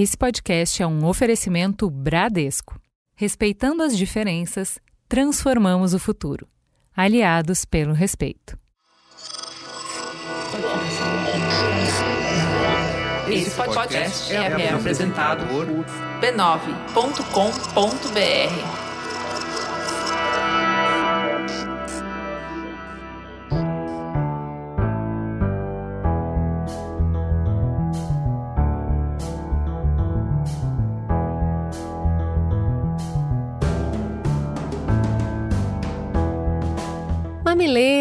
Esse podcast é um oferecimento Bradesco. Respeitando as diferenças, transformamos o futuro. Aliados pelo respeito. Esse podcast é apresentado por b9.com.br.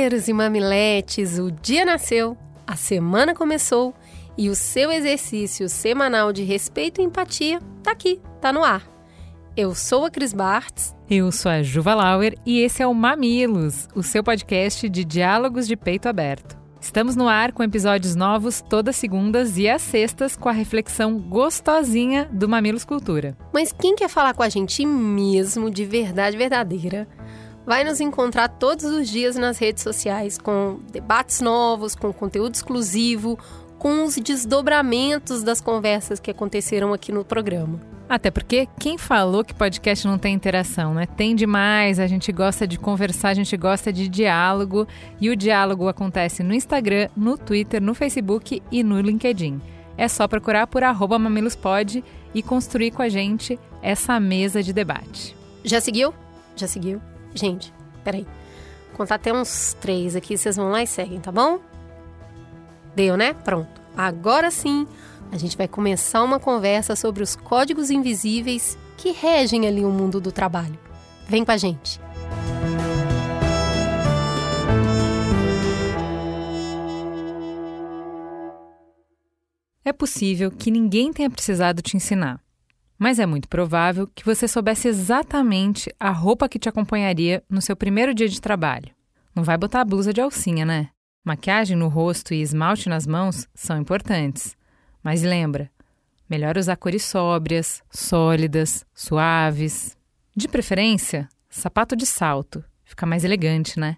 Mamileiros e mamiletes, o dia nasceu, a semana começou e o seu exercício semanal de respeito e empatia tá aqui, tá no ar. Eu sou a Cris Bartz. Eu sou a Juva Lauer e esse é o Mamilos, o seu podcast de diálogos de peito aberto. Estamos no ar com episódios novos todas segundas e às sextas com a reflexão gostosinha do Mamilos Cultura. Mas quem quer falar com a gente mesmo, de verdade verdadeira, vai nos encontrar todos os dias nas redes sociais com debates novos, com conteúdo exclusivo, com os desdobramentos das conversas que aconteceram aqui no programa. Até porque quem falou que podcast não tem interação, né? Tem demais, a gente gosta de conversar, a gente gosta de diálogo e o diálogo acontece no Instagram, no Twitter, no Facebook e no LinkedIn. É só procurar por mamilospod e construir com a gente essa mesa de debate. Já seguiu? Já seguiu? Gente, peraí. Vou contar até uns três aqui, vocês vão lá e seguem, tá bom? Deu, né? Pronto. Agora sim, a gente vai começar uma conversa sobre os códigos invisíveis que regem ali o mundo do trabalho. Vem com a gente. É possível que ninguém tenha precisado te ensinar mas é muito provável que você soubesse exatamente a roupa que te acompanharia no seu primeiro dia de trabalho. Não vai botar a blusa de alcinha, né? Maquiagem no rosto e esmalte nas mãos são importantes. Mas lembra, melhor usar cores sóbrias, sólidas, suaves. De preferência, sapato de salto. Fica mais elegante, né?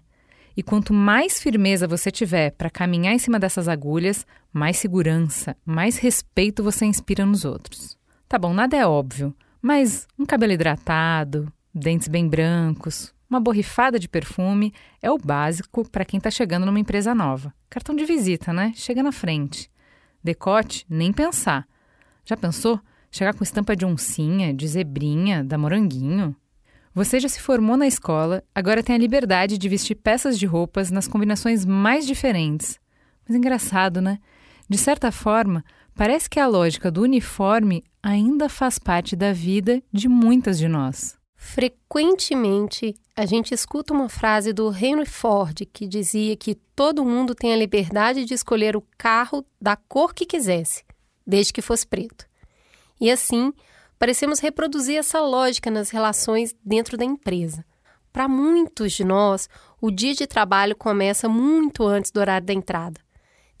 E quanto mais firmeza você tiver para caminhar em cima dessas agulhas, mais segurança, mais respeito você inspira nos outros. Tá bom, nada é óbvio, mas um cabelo hidratado, dentes bem brancos, uma borrifada de perfume é o básico para quem está chegando numa empresa nova. Cartão de visita, né? Chega na frente. Decote, nem pensar. Já pensou? Chegar com estampa de oncinha, de zebrinha, da moranguinho? Você já se formou na escola, agora tem a liberdade de vestir peças de roupas nas combinações mais diferentes. Mas engraçado, né? De certa forma, Parece que a lógica do uniforme ainda faz parte da vida de muitas de nós. Frequentemente, a gente escuta uma frase do Henry Ford que dizia que todo mundo tem a liberdade de escolher o carro da cor que quisesse, desde que fosse preto. E assim, parecemos reproduzir essa lógica nas relações dentro da empresa. Para muitos de nós, o dia de trabalho começa muito antes do horário da entrada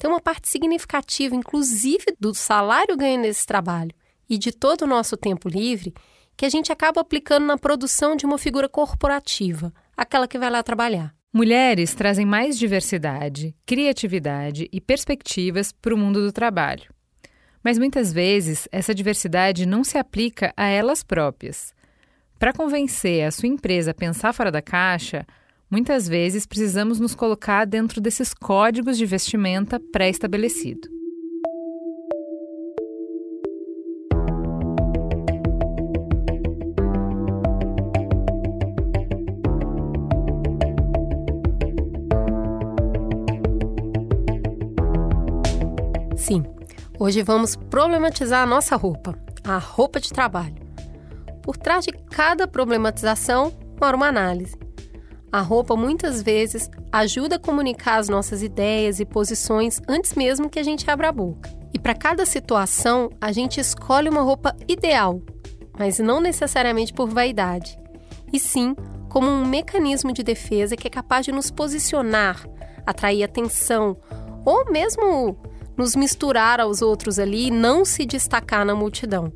tem uma parte significativa, inclusive do salário ganho nesse trabalho e de todo o nosso tempo livre, que a gente acaba aplicando na produção de uma figura corporativa, aquela que vai lá trabalhar. Mulheres trazem mais diversidade, criatividade e perspectivas para o mundo do trabalho. Mas muitas vezes essa diversidade não se aplica a elas próprias. Para convencer a sua empresa a pensar fora da caixa, Muitas vezes precisamos nos colocar dentro desses códigos de vestimenta pré-estabelecido. Hoje vamos problematizar a nossa roupa, a roupa de trabalho. Por trás de cada problematização mora uma análise. A roupa muitas vezes ajuda a comunicar as nossas ideias e posições antes mesmo que a gente abra a boca. E para cada situação, a gente escolhe uma roupa ideal, mas não necessariamente por vaidade, e sim como um mecanismo de defesa que é capaz de nos posicionar, atrair atenção ou mesmo nos misturar aos outros ali e não se destacar na multidão.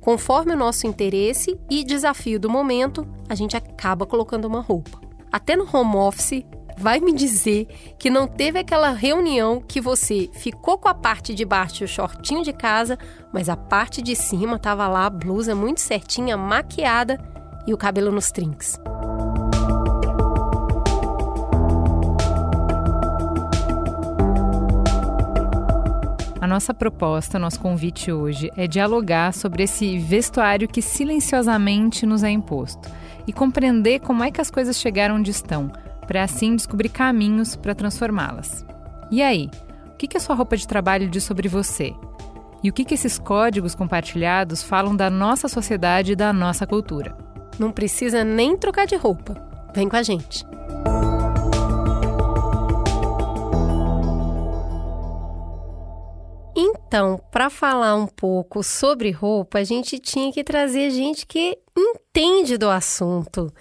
Conforme o nosso interesse e desafio do momento, a gente acaba colocando uma roupa. Até no home office, vai me dizer que não teve aquela reunião que você ficou com a parte de baixo, o shortinho de casa, mas a parte de cima tava lá a blusa muito certinha, maquiada e o cabelo nos trinks. Nossa proposta, nosso convite hoje é dialogar sobre esse vestuário que silenciosamente nos é imposto e compreender como é que as coisas chegaram onde estão, para assim descobrir caminhos para transformá-las. E aí, o que, que a sua roupa de trabalho diz sobre você? E o que, que esses códigos compartilhados falam da nossa sociedade e da nossa cultura? Não precisa nem trocar de roupa. Vem com a gente. Então, para falar um pouco sobre roupa, a gente tinha que trazer gente que entende do assunto.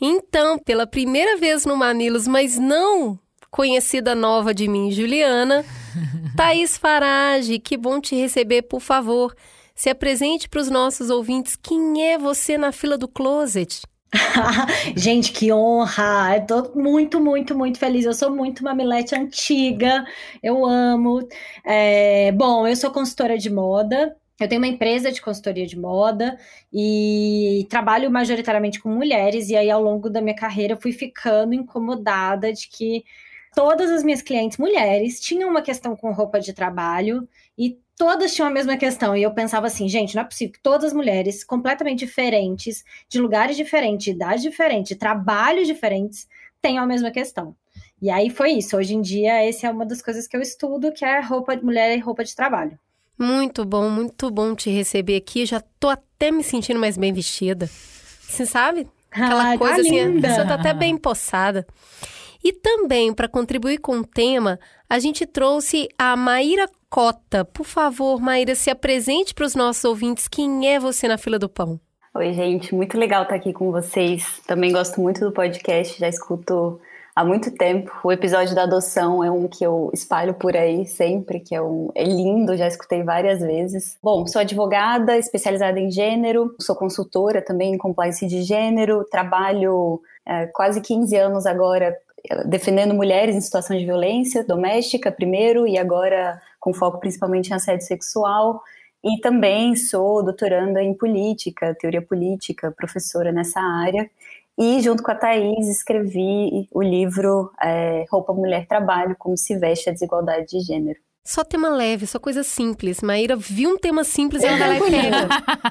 Então, pela primeira vez no Mamilos, mas não conhecida nova de mim, Juliana, Thaís Farage, que bom te receber, por favor. Se apresente para os nossos ouvintes quem é você na fila do closet. Gente, que honra! Eu tô muito, muito, muito feliz. Eu sou muito mamilete antiga, eu amo. É, bom, eu sou consultora de moda, eu tenho uma empresa de consultoria de moda e trabalho majoritariamente com mulheres, e aí ao longo da minha carreira fui ficando incomodada de que todas as minhas clientes mulheres tinham uma questão com roupa de trabalho todas tinham a mesma questão. E eu pensava assim, gente, não é possível que todas as mulheres completamente diferentes, de lugares diferentes, de idades diferentes, de trabalhos diferentes, tenham a mesma questão. E aí foi isso. Hoje em dia, essa é uma das coisas que eu estudo, que é roupa de mulher e roupa de trabalho. Muito bom, muito bom te receber aqui. Já tô até me sentindo mais bem vestida. Você sabe? Aquela ah, coisa tá assim, linda. pessoa tá até bem poçada. E também, para contribuir com o tema, a gente trouxe a Maíra Cota. Por favor, Maíra, se apresente para os nossos ouvintes. Quem é você na fila do pão? Oi, gente. Muito legal estar aqui com vocês. Também gosto muito do podcast, já escuto há muito tempo. O episódio da adoção é um que eu espalho por aí sempre, que é, um, é lindo, já escutei várias vezes. Bom, sou advogada, especializada em gênero, sou consultora também em compliance de gênero, trabalho é, quase 15 anos agora defendendo mulheres em situação de violência doméstica primeiro e agora com foco principalmente em assédio sexual. E também sou doutoranda em política, teoria política, professora nessa área. E junto com a Thais escrevi o livro é, Roupa, Mulher, Trabalho, Como se veste a desigualdade de gênero. Só tema leve, só coisa simples. Maíra viu um tema simples e ela vai lá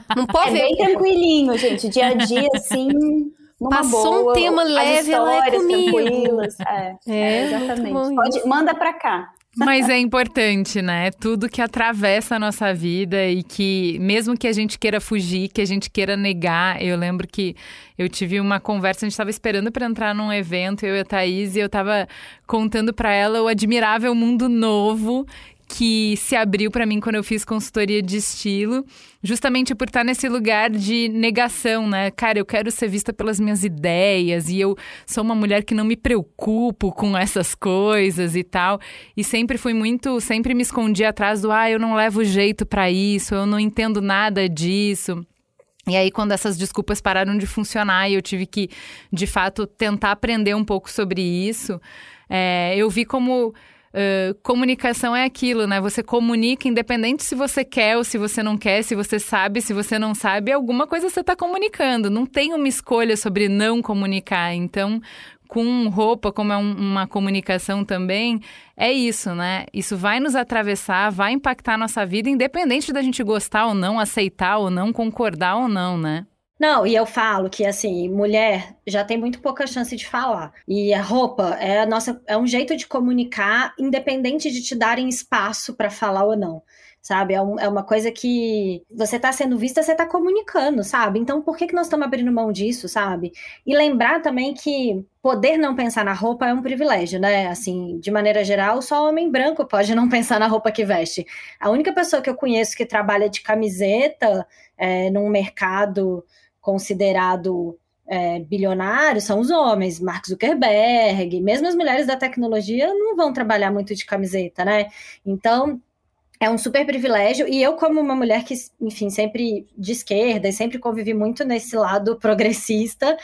Não pode é ver. Bem tranquilinho, gente. Dia a dia, assim, Passou boa, um tema leve, ela é comigo. É, é, é exatamente. Pode, manda pra cá. Mas é importante, né? Tudo que atravessa a nossa vida e que, mesmo que a gente queira fugir, que a gente queira negar. Eu lembro que eu tive uma conversa, a gente estava esperando para entrar num evento, eu e a Thaís, e eu estava contando para ela o admirável mundo novo que se abriu para mim quando eu fiz consultoria de estilo, justamente por estar nesse lugar de negação, né? Cara, eu quero ser vista pelas minhas ideias e eu sou uma mulher que não me preocupo com essas coisas e tal. E sempre fui muito, sempre me escondi atrás do ah, eu não levo jeito para isso, eu não entendo nada disso. E aí, quando essas desculpas pararam de funcionar e eu tive que, de fato, tentar aprender um pouco sobre isso, é, eu vi como Uh, comunicação é aquilo, né? Você comunica independente se você quer ou se você não quer, se você sabe, se você não sabe, alguma coisa você está comunicando. Não tem uma escolha sobre não comunicar. Então, com roupa, como é um, uma comunicação também, é isso, né? Isso vai nos atravessar, vai impactar a nossa vida, independente da gente gostar ou não, aceitar ou não, concordar ou não, né? Não, e eu falo que assim, mulher já tem muito pouca chance de falar. E a roupa é a nossa é um jeito de comunicar independente de te darem espaço para falar ou não. Sabe? É, um, é, uma coisa que você tá sendo vista, você tá comunicando, sabe? Então por que, que nós estamos abrindo mão disso, sabe? E lembrar também que poder não pensar na roupa é um privilégio, né? Assim, de maneira geral, só homem branco pode não pensar na roupa que veste. A única pessoa que eu conheço que trabalha de camiseta é, num mercado considerado é, bilionários são os homens, Mark Zuckerberg, mesmo as mulheres da tecnologia não vão trabalhar muito de camiseta, né? Então é um super privilégio e eu como uma mulher que, enfim, sempre de esquerda e sempre convivi muito nesse lado progressista,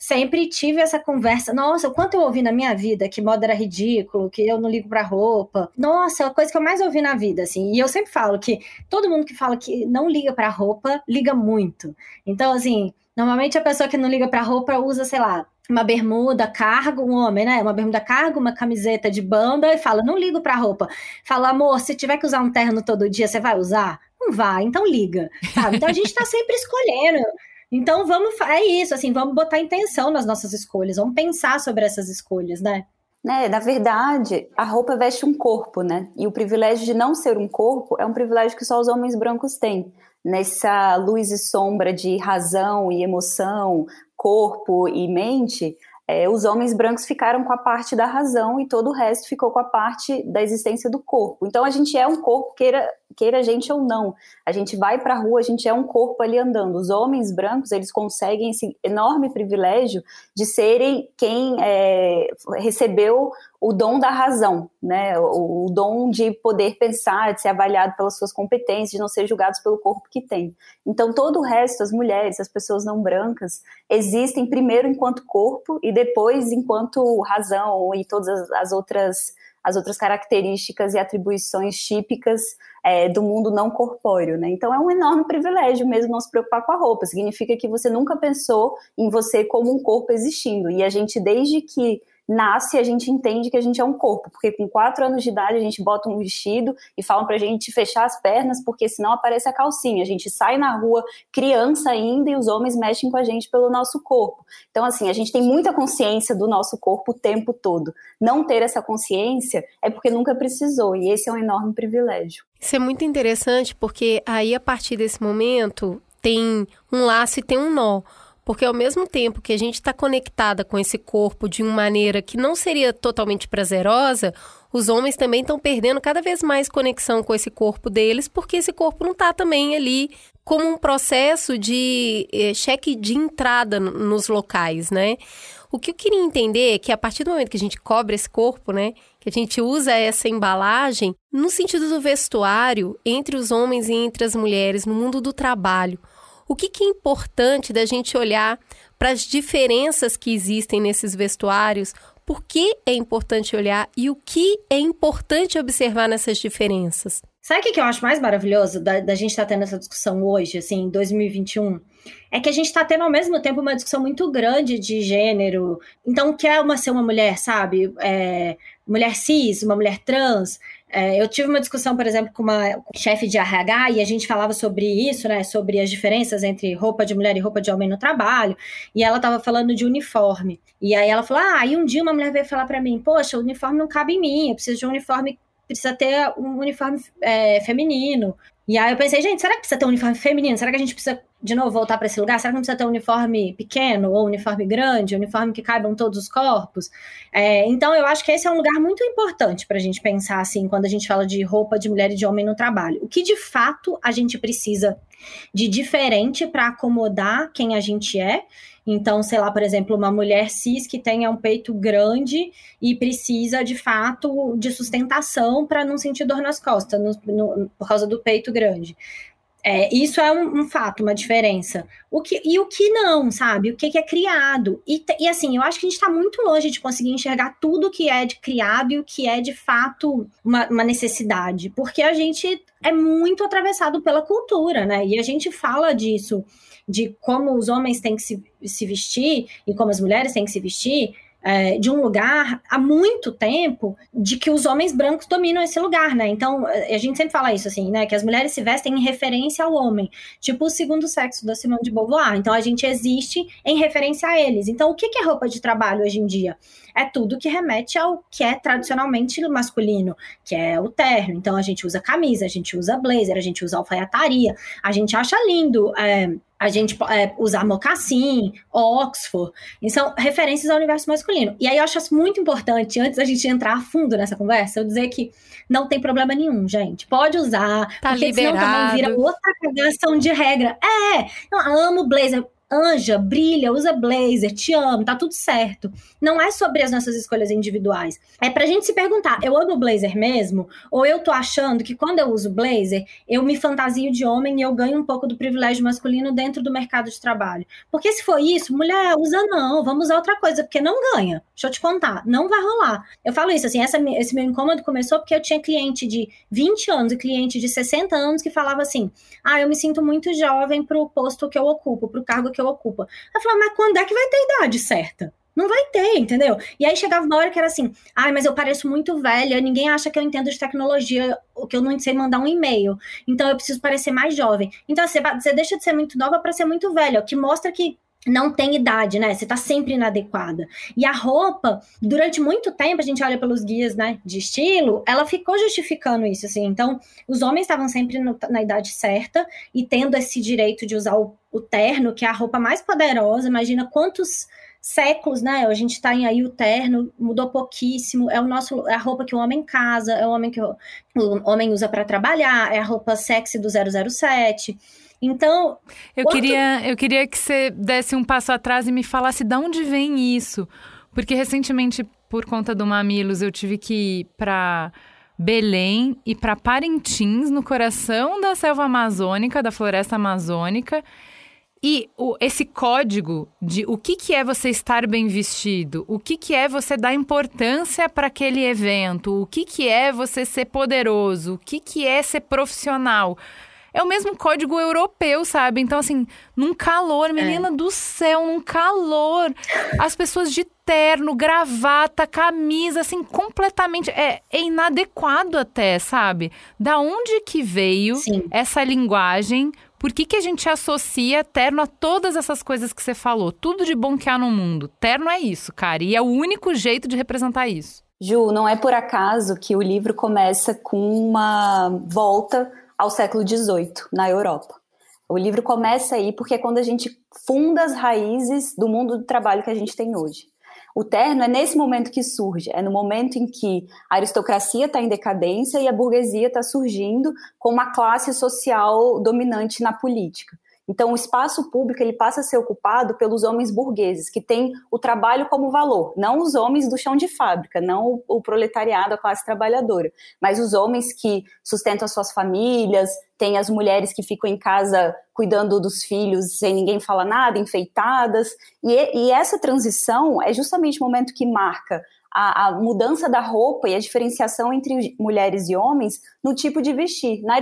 sempre tive essa conversa. Nossa, o quanto eu ouvi na minha vida que moda era ridículo, que eu não ligo pra roupa. Nossa, é a coisa que eu mais ouvi na vida, assim. E eu sempre falo que todo mundo que fala que não liga pra roupa, liga muito. Então, assim, normalmente a pessoa que não liga pra roupa usa, sei lá, uma bermuda cargo, um homem, né? Uma bermuda cargo, uma camiseta de banda e fala: não ligo pra roupa. Fala, amor, se tiver que usar um terno todo dia, você vai usar? Não vai, então liga, sabe? Então a gente tá sempre escolhendo. Então vamos, é isso, assim, vamos botar intenção nas nossas escolhas, vamos pensar sobre essas escolhas, né? Né, na verdade, a roupa veste um corpo, né? E o privilégio de não ser um corpo é um privilégio que só os homens brancos têm. Nessa luz e sombra de razão e emoção, corpo e mente, é, os homens brancos ficaram com a parte da razão e todo o resto ficou com a parte da existência do corpo. Então a gente é um corpo, queira, queira a gente ou não. A gente vai para a rua, a gente é um corpo ali andando. Os homens brancos, eles conseguem esse enorme privilégio de serem quem é, recebeu o dom da razão, né? O, o, dom de poder pensar, de ser avaliado pelas suas competências, de não ser julgados pelo corpo que tem. Então, todo o resto, as mulheres, as pessoas não brancas, existem primeiro enquanto corpo e depois enquanto razão e todas as, as outras as outras características e atribuições típicas é, do mundo não corpóreo, né? Então é um enorme privilégio mesmo não se preocupar com a roupa. Significa que você nunca pensou em você como um corpo existindo. E a gente, desde que nasce, a gente entende que a gente é um corpo, porque com quatro anos de idade a gente bota um vestido e falam pra gente fechar as pernas, porque senão aparece a calcinha. A gente sai na rua, criança ainda, e os homens mexem com a gente pelo nosso corpo. Então, assim, a gente tem muita consciência do nosso corpo o tempo todo. Não ter essa consciência é porque nunca precisou, e esse é um enorme privilégio. Isso é muito interessante, porque aí, a partir desse momento, tem um laço e tem um nó. Porque ao mesmo tempo que a gente está conectada com esse corpo de uma maneira que não seria totalmente prazerosa, os homens também estão perdendo cada vez mais conexão com esse corpo deles, porque esse corpo não está também ali como um processo de eh, cheque de entrada nos locais, né? O que eu queria entender é que a partir do momento que a gente cobre esse corpo, né, que a gente usa essa embalagem, no sentido do vestuário, entre os homens e entre as mulheres, no mundo do trabalho, o que, que é importante da gente olhar para as diferenças que existem nesses vestuários? Por que é importante olhar e o que é importante observar nessas diferenças? Sabe o que eu acho mais maravilhoso da, da gente estar tá tendo essa discussão hoje, assim, em 2021? É que a gente está tendo ao mesmo tempo uma discussão muito grande de gênero. Então, quer uma ser uma mulher, sabe? É, mulher cis, uma mulher trans. É, eu tive uma discussão, por exemplo, com uma chefe de RH e a gente falava sobre isso, né? Sobre as diferenças entre roupa de mulher e roupa de homem no trabalho. E ela estava falando de uniforme. E aí ela falou: Ah, e um dia uma mulher veio falar para mim: Poxa, o uniforme não cabe em mim, eu preciso de um uniforme precisa ter um uniforme é, feminino. E aí eu pensei, gente, será que precisa ter um uniforme feminino? Será que a gente precisa, de novo, voltar para esse lugar? Será que não precisa ter um uniforme pequeno ou um uniforme grande, um uniforme que caibam todos os corpos? É, então, eu acho que esse é um lugar muito importante para a gente pensar, assim, quando a gente fala de roupa de mulher e de homem no trabalho. O que, de fato, a gente precisa de diferente para acomodar quem a gente é então, sei lá, por exemplo, uma mulher cis que tenha um peito grande e precisa, de fato, de sustentação para não sentir dor nas costas, no, no, por causa do peito grande. É, isso é um, um, fato, uma diferença. O que, e o que não, sabe? O que, que é criado. E, e, assim, eu acho que a gente está muito longe de conseguir enxergar tudo que é de criado e o que é de fato uma, uma, necessidade. Porque a gente é muito atravessado pela cultura, né? E a gente fala disso de como os homens têm que se, se vestir e como as mulheres têm que se vestir, é, de um lugar há muito tempo de que os homens brancos dominam esse lugar, né? Então, a gente sempre fala isso, assim, né? Que as mulheres se vestem em referência ao homem, tipo o segundo sexo da Simone de Beauvoir. Então, a gente existe em referência a eles. Então, o que é roupa de trabalho hoje em dia? É tudo que remete ao que é tradicionalmente masculino, que é o terno. Então, a gente usa camisa, a gente usa blazer, a gente usa alfaiataria, a gente acha lindo. É, a gente é, usar mocassim, Oxford, e são referências ao universo masculino. E aí eu acho muito importante, antes da gente entrar a fundo nessa conversa, eu dizer que não tem problema nenhum, gente. Pode usar, tá porque liberado. senão também vira outra cagação de regra. É, não, amo blazer. Anja, brilha, usa blazer, te amo, tá tudo certo. Não é sobre as nossas escolhas individuais. É pra gente se perguntar, eu amo blazer mesmo? Ou eu tô achando que quando eu uso blazer, eu me fantasio de homem e eu ganho um pouco do privilégio masculino dentro do mercado de trabalho? Porque se for isso, mulher, usa não, vamos usar outra coisa, porque não ganha. Deixa eu te contar, não vai rolar. Eu falo isso, assim, essa, esse meu incômodo começou porque eu tinha cliente de 20 anos e cliente de 60 anos que falava assim: ah, eu me sinto muito jovem pro posto que eu ocupo, pro cargo que eu ocupo. Eu falava, mas quando é que vai ter idade certa? Não vai ter, entendeu? E aí chegava uma hora que era assim, ai, mas eu pareço muito velha, ninguém acha que eu entendo de tecnologia, ou que eu não sei mandar um e-mail. Então eu preciso parecer mais jovem. Então você, você deixa de ser muito nova para ser muito velha, o que mostra que não tem idade, né? Você tá sempre inadequada. E a roupa, durante muito tempo, a gente olha pelos guias, né, de estilo, ela ficou justificando isso, assim. Então, os homens estavam sempre no, na idade certa e tendo esse direito de usar o, o, terno, que é a roupa mais poderosa. Imagina quantos séculos, né? A gente tá em aí o terno, mudou pouquíssimo. É o nosso, é a roupa que o homem casa, é o homem que o, o homem usa para trabalhar, é a roupa sexy do 007. Então. Eu, queria, eu queria que você desse um passo atrás e me falasse de onde vem isso. Porque recentemente, por conta do Mamilos, eu tive que ir para Belém e para Parintins, no coração da selva amazônica, da floresta amazônica. E o, esse código de o que, que é você estar bem vestido, o que, que é você dar importância para aquele evento, o que, que é você ser poderoso, o que, que é ser profissional é o mesmo código europeu, sabe? Então, assim, num calor, menina é. do céu, num calor. As pessoas de terno, gravata, camisa, assim, completamente. É, é inadequado até, sabe? Da onde que veio Sim. essa linguagem? Por que, que a gente associa terno a todas essas coisas que você falou? Tudo de bom que há no mundo. Terno é isso, cara. E é o único jeito de representar isso. Ju, não é por acaso que o livro começa com uma volta ao século XVIII, na Europa. O livro começa aí porque é quando a gente funda as raízes do mundo do trabalho que a gente tem hoje. O terno é nesse momento que surge, é no momento em que a aristocracia está em decadência e a burguesia está surgindo com uma classe social dominante na política. Então, o espaço público ele passa a ser ocupado pelos homens burgueses, que têm o trabalho como valor, não os homens do chão de fábrica, não o proletariado, a classe trabalhadora, mas os homens que sustentam as suas famílias, tem as mulheres que ficam em casa cuidando dos filhos sem ninguém falar nada, enfeitadas. E, e essa transição é justamente o momento que marca a, a, mudança da roupa e a diferenciação entre mulheres e homens no tipo de vestir. Na,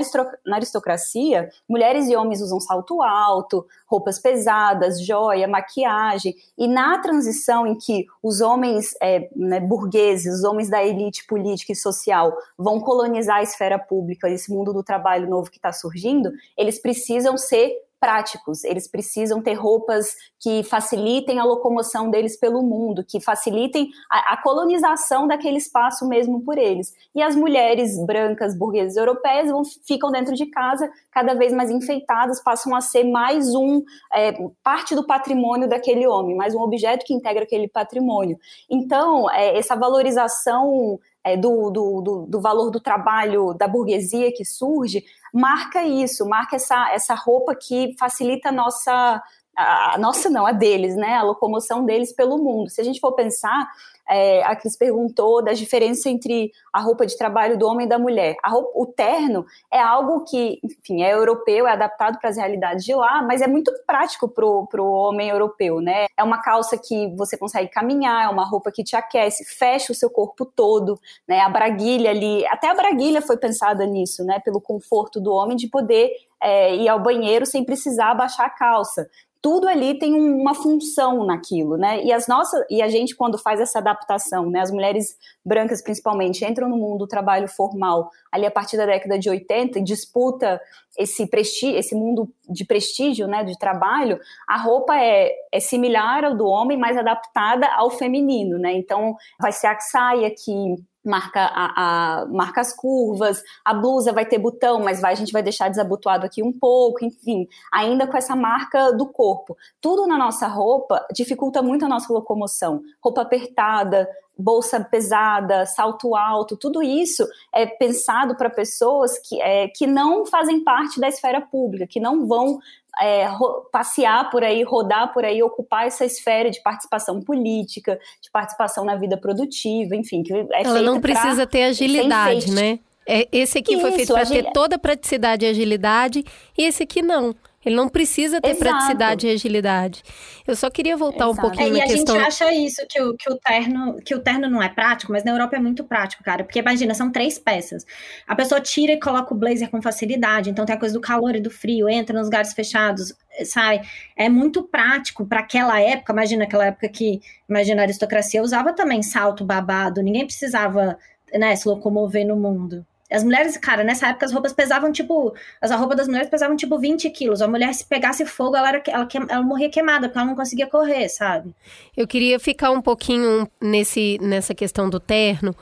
na aristocracia, mulheres e homens usam salto alto, roupas pesadas, joia, maquiagem. E na transição em que os homens é, né, burgueses, os homens da elite política e social vão colonizar a esfera pública, esse mundo do trabalho novo que está surgindo, eles precisam ser práticos, eles precisam ter roupas que facilitem a locomoção deles pelo mundo, que facilitem a, a, colonização daquele espaço mesmo por eles. E as mulheres brancas, burguesas europeias vão, ficam dentro de casa, cada vez mais enfeitadas, passam a ser mais um é, parte do patrimônio daquele homem, mais um objeto que integra aquele patrimônio. Então, é, essa valorização é, do, do, do, do, valor do trabalho da burguesia que surge, marca isso, marca essa, essa roupa que facilita a nossa, a nossa não, a deles, né, a locomoção deles pelo mundo. Se a gente for pensar, é, a Cris perguntou da diferença entre a roupa de trabalho do homem e da mulher. Roupa, o terno é algo que, enfim, é europeu, é adaptado para as realidades de lá, mas é muito prático para o homem europeu, né? É uma calça que você consegue caminhar, é uma roupa que te aquece, fecha o seu corpo todo, né? A braguilha ali, até a braguilha foi pensada nisso, né? Pelo conforto do homem de poder é, ir ao banheiro sem precisar abaixar a calça tudo ali tem uma função naquilo, né? E as nossas e a gente quando faz essa adaptação, né, as mulheres brancas principalmente entram no mundo do trabalho formal ali a partir da década de 80 e disputa esse prestígio, esse mundo de prestígio, né, de trabalho, a roupa é, é similar ao do homem, mas adaptada ao feminino, né? Então vai ser a saia que marca, a, a, marca as curvas, a blusa vai ter botão, mas vai, a gente vai deixar desabotoado aqui um pouco, enfim, ainda com essa marca do corpo. Tudo na nossa roupa dificulta muito a nossa locomoção. Roupa apertada, bolsa pesada, salto alto, tudo isso é pensado para pessoas que, é, que não fazem parte da esfera pública, que não vão é, passear por aí, rodar por aí, ocupar essa esfera de participação política, de participação na vida produtiva, enfim. Que é Ela não precisa ter agilidade, né? É, esse aqui Isso, foi feito para ter toda a praticidade e agilidade, e esse aqui não. Ele não precisa ter Exato. praticidade e agilidade. Eu só queria voltar Exato. um pouquinho é, na e questão... E a gente acha isso, que o, que, o terno, que o terno não é prático, mas na Europa é muito prático, cara. Porque imagina, são três peças. A pessoa tira e coloca o blazer com facilidade. Então tem a coisa do calor e do frio, entra nos lugares fechados, sai. É muito prático para aquela época. Imagina aquela época que, imagina, a aristocracia usava também salto babado. Ninguém precisava né, se locomover no mundo. As mulheres, cara, nessa época as roupas pesavam tipo. As roupas das mulheres pesavam tipo 20 quilos. A mulher, se pegasse fogo, ela, era, ela, ela morria queimada, porque ela não conseguia correr, sabe? Eu queria ficar um pouquinho nesse, nessa questão do terno,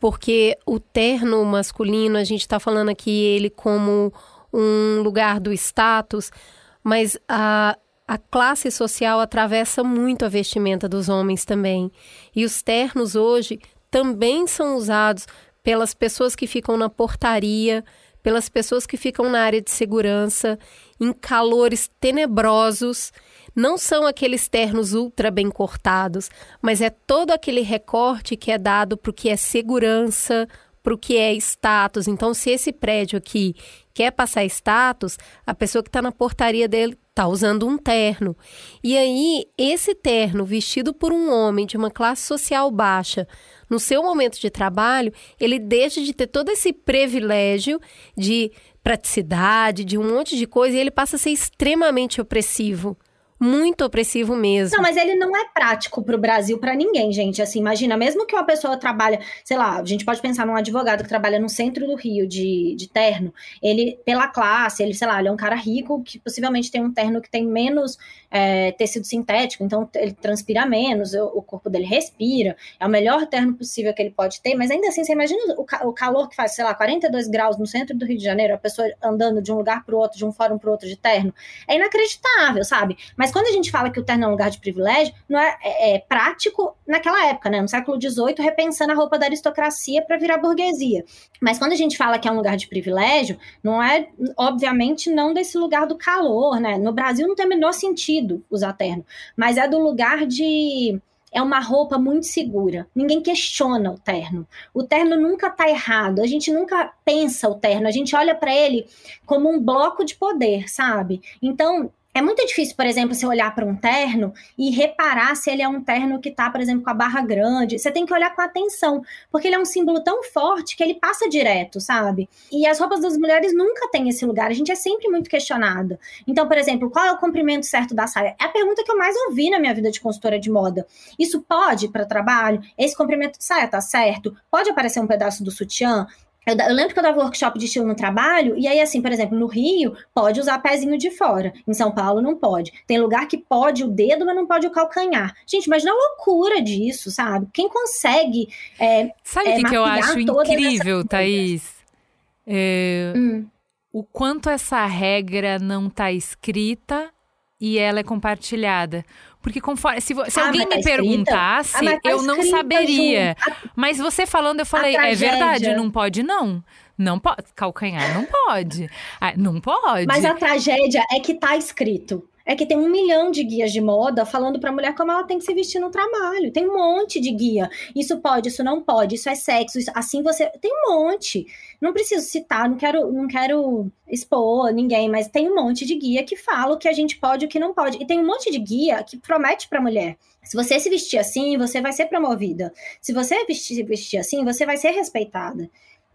porque o terno masculino, a gente está falando aqui ele como um lugar do status, mas a, a classe social atravessa muito a vestimenta dos homens também. E os ternos hoje também são usados pelas pessoas que ficam na portaria, pelas pessoas que ficam na área de segurança, em calores tenebrosos. Não são aqueles ternos ultra bem cortados, mas é todo aquele recorte que é dado para o que é segurança, para o que é status. Então, se esse prédio aqui quer passar status, a pessoa que está na portaria dele está usando um terno. E aí, esse terno vestido por um homem de uma classe social baixa, no seu momento de trabalho, ele deixa de ter todo esse privilégio de praticidade, de um monte de coisa, e ele passa a ser extremamente opressivo muito opressivo mesmo. Não, mas ele não é prático para o Brasil para ninguém, gente. Assim, imagina, mesmo que uma pessoa trabalha, sei lá, a gente pode pensar num advogado que trabalha no centro do Rio de, de terno, ele, pela classe, ele, sei lá, ele é um cara rico que possivelmente tem um terno que tem menos é, tecido sintético, então ele transpira menos, o, corpo dele respira, é o melhor terno possível que ele pode ter, mas ainda assim, você imagina o, o calor que faz, sei lá, 42 graus no centro do Rio de Janeiro, a pessoa andando de um lugar para o outro, de um fórum para o outro de terno, é inacreditável, sabe? Mas mas quando a gente fala que o terno é um lugar de privilégio, não é, é, é prático naquela época, né? No século XVIII, repensando a roupa da aristocracia para virar burguesia. Mas quando a gente fala que é um lugar de privilégio, não é, obviamente, não desse lugar do calor, né? No Brasil não tem o menor sentido usar terno, mas é do lugar de é uma roupa muito segura. Ninguém questiona o terno. O terno nunca está errado. A gente nunca pensa o terno. A gente olha para ele como um bloco de poder, sabe? Então, é muito difícil, por exemplo, você olhar para um terno e reparar se ele é um terno que está, por exemplo, com a barra grande. Você tem que olhar com atenção, porque ele é um símbolo tão forte que ele passa direto, sabe? E as roupas das mulheres nunca têm esse lugar. A gente é sempre muito questionado. Então, por exemplo, qual é o comprimento certo da saia? É a pergunta que eu mais ouvi na minha vida de consultora de moda. Isso pode para trabalho? Esse comprimento de saia tá certo? Pode aparecer um pedaço do sutiã? Eu, eu, lembro que eu dava workshop de estilo no trabalho, e aí, assim, por exemplo, no Rio, pode usar pezinho de fora. Em São Paulo, não pode. Tem lugar que pode o dedo, mas não pode o calcanhar. Gente, imagina a loucura disso, sabe? Quem consegue. É, sabe o é, que, que eu acho incrível, Thaís? É, hum. O quanto essa regra não está escrita e ela é compartilhada. Porque conforme. Se, se ah, alguém me tá perguntasse, ah, tá eu não saberia. Junto. Mas você falando, eu falei, é verdade, não pode, não. Não pode. Calcanhar não pode. Ah, não pode. Mas a tragédia é que tá escrito é que tem um milhão de guias de moda falando para a mulher como ela tem que se vestir no trabalho. Tem um monte de guia. Isso pode, isso não pode, isso é sexo, isso, assim você. Tem um monte. Não preciso citar, não quero, não quero expor ninguém, mas tem um monte de guia que fala o que a gente pode e o que não pode. E tem um monte de guia que promete para a mulher. Se você se vestir assim, você vai ser promovida. Se você vestir, vestir assim, você vai ser respeitada.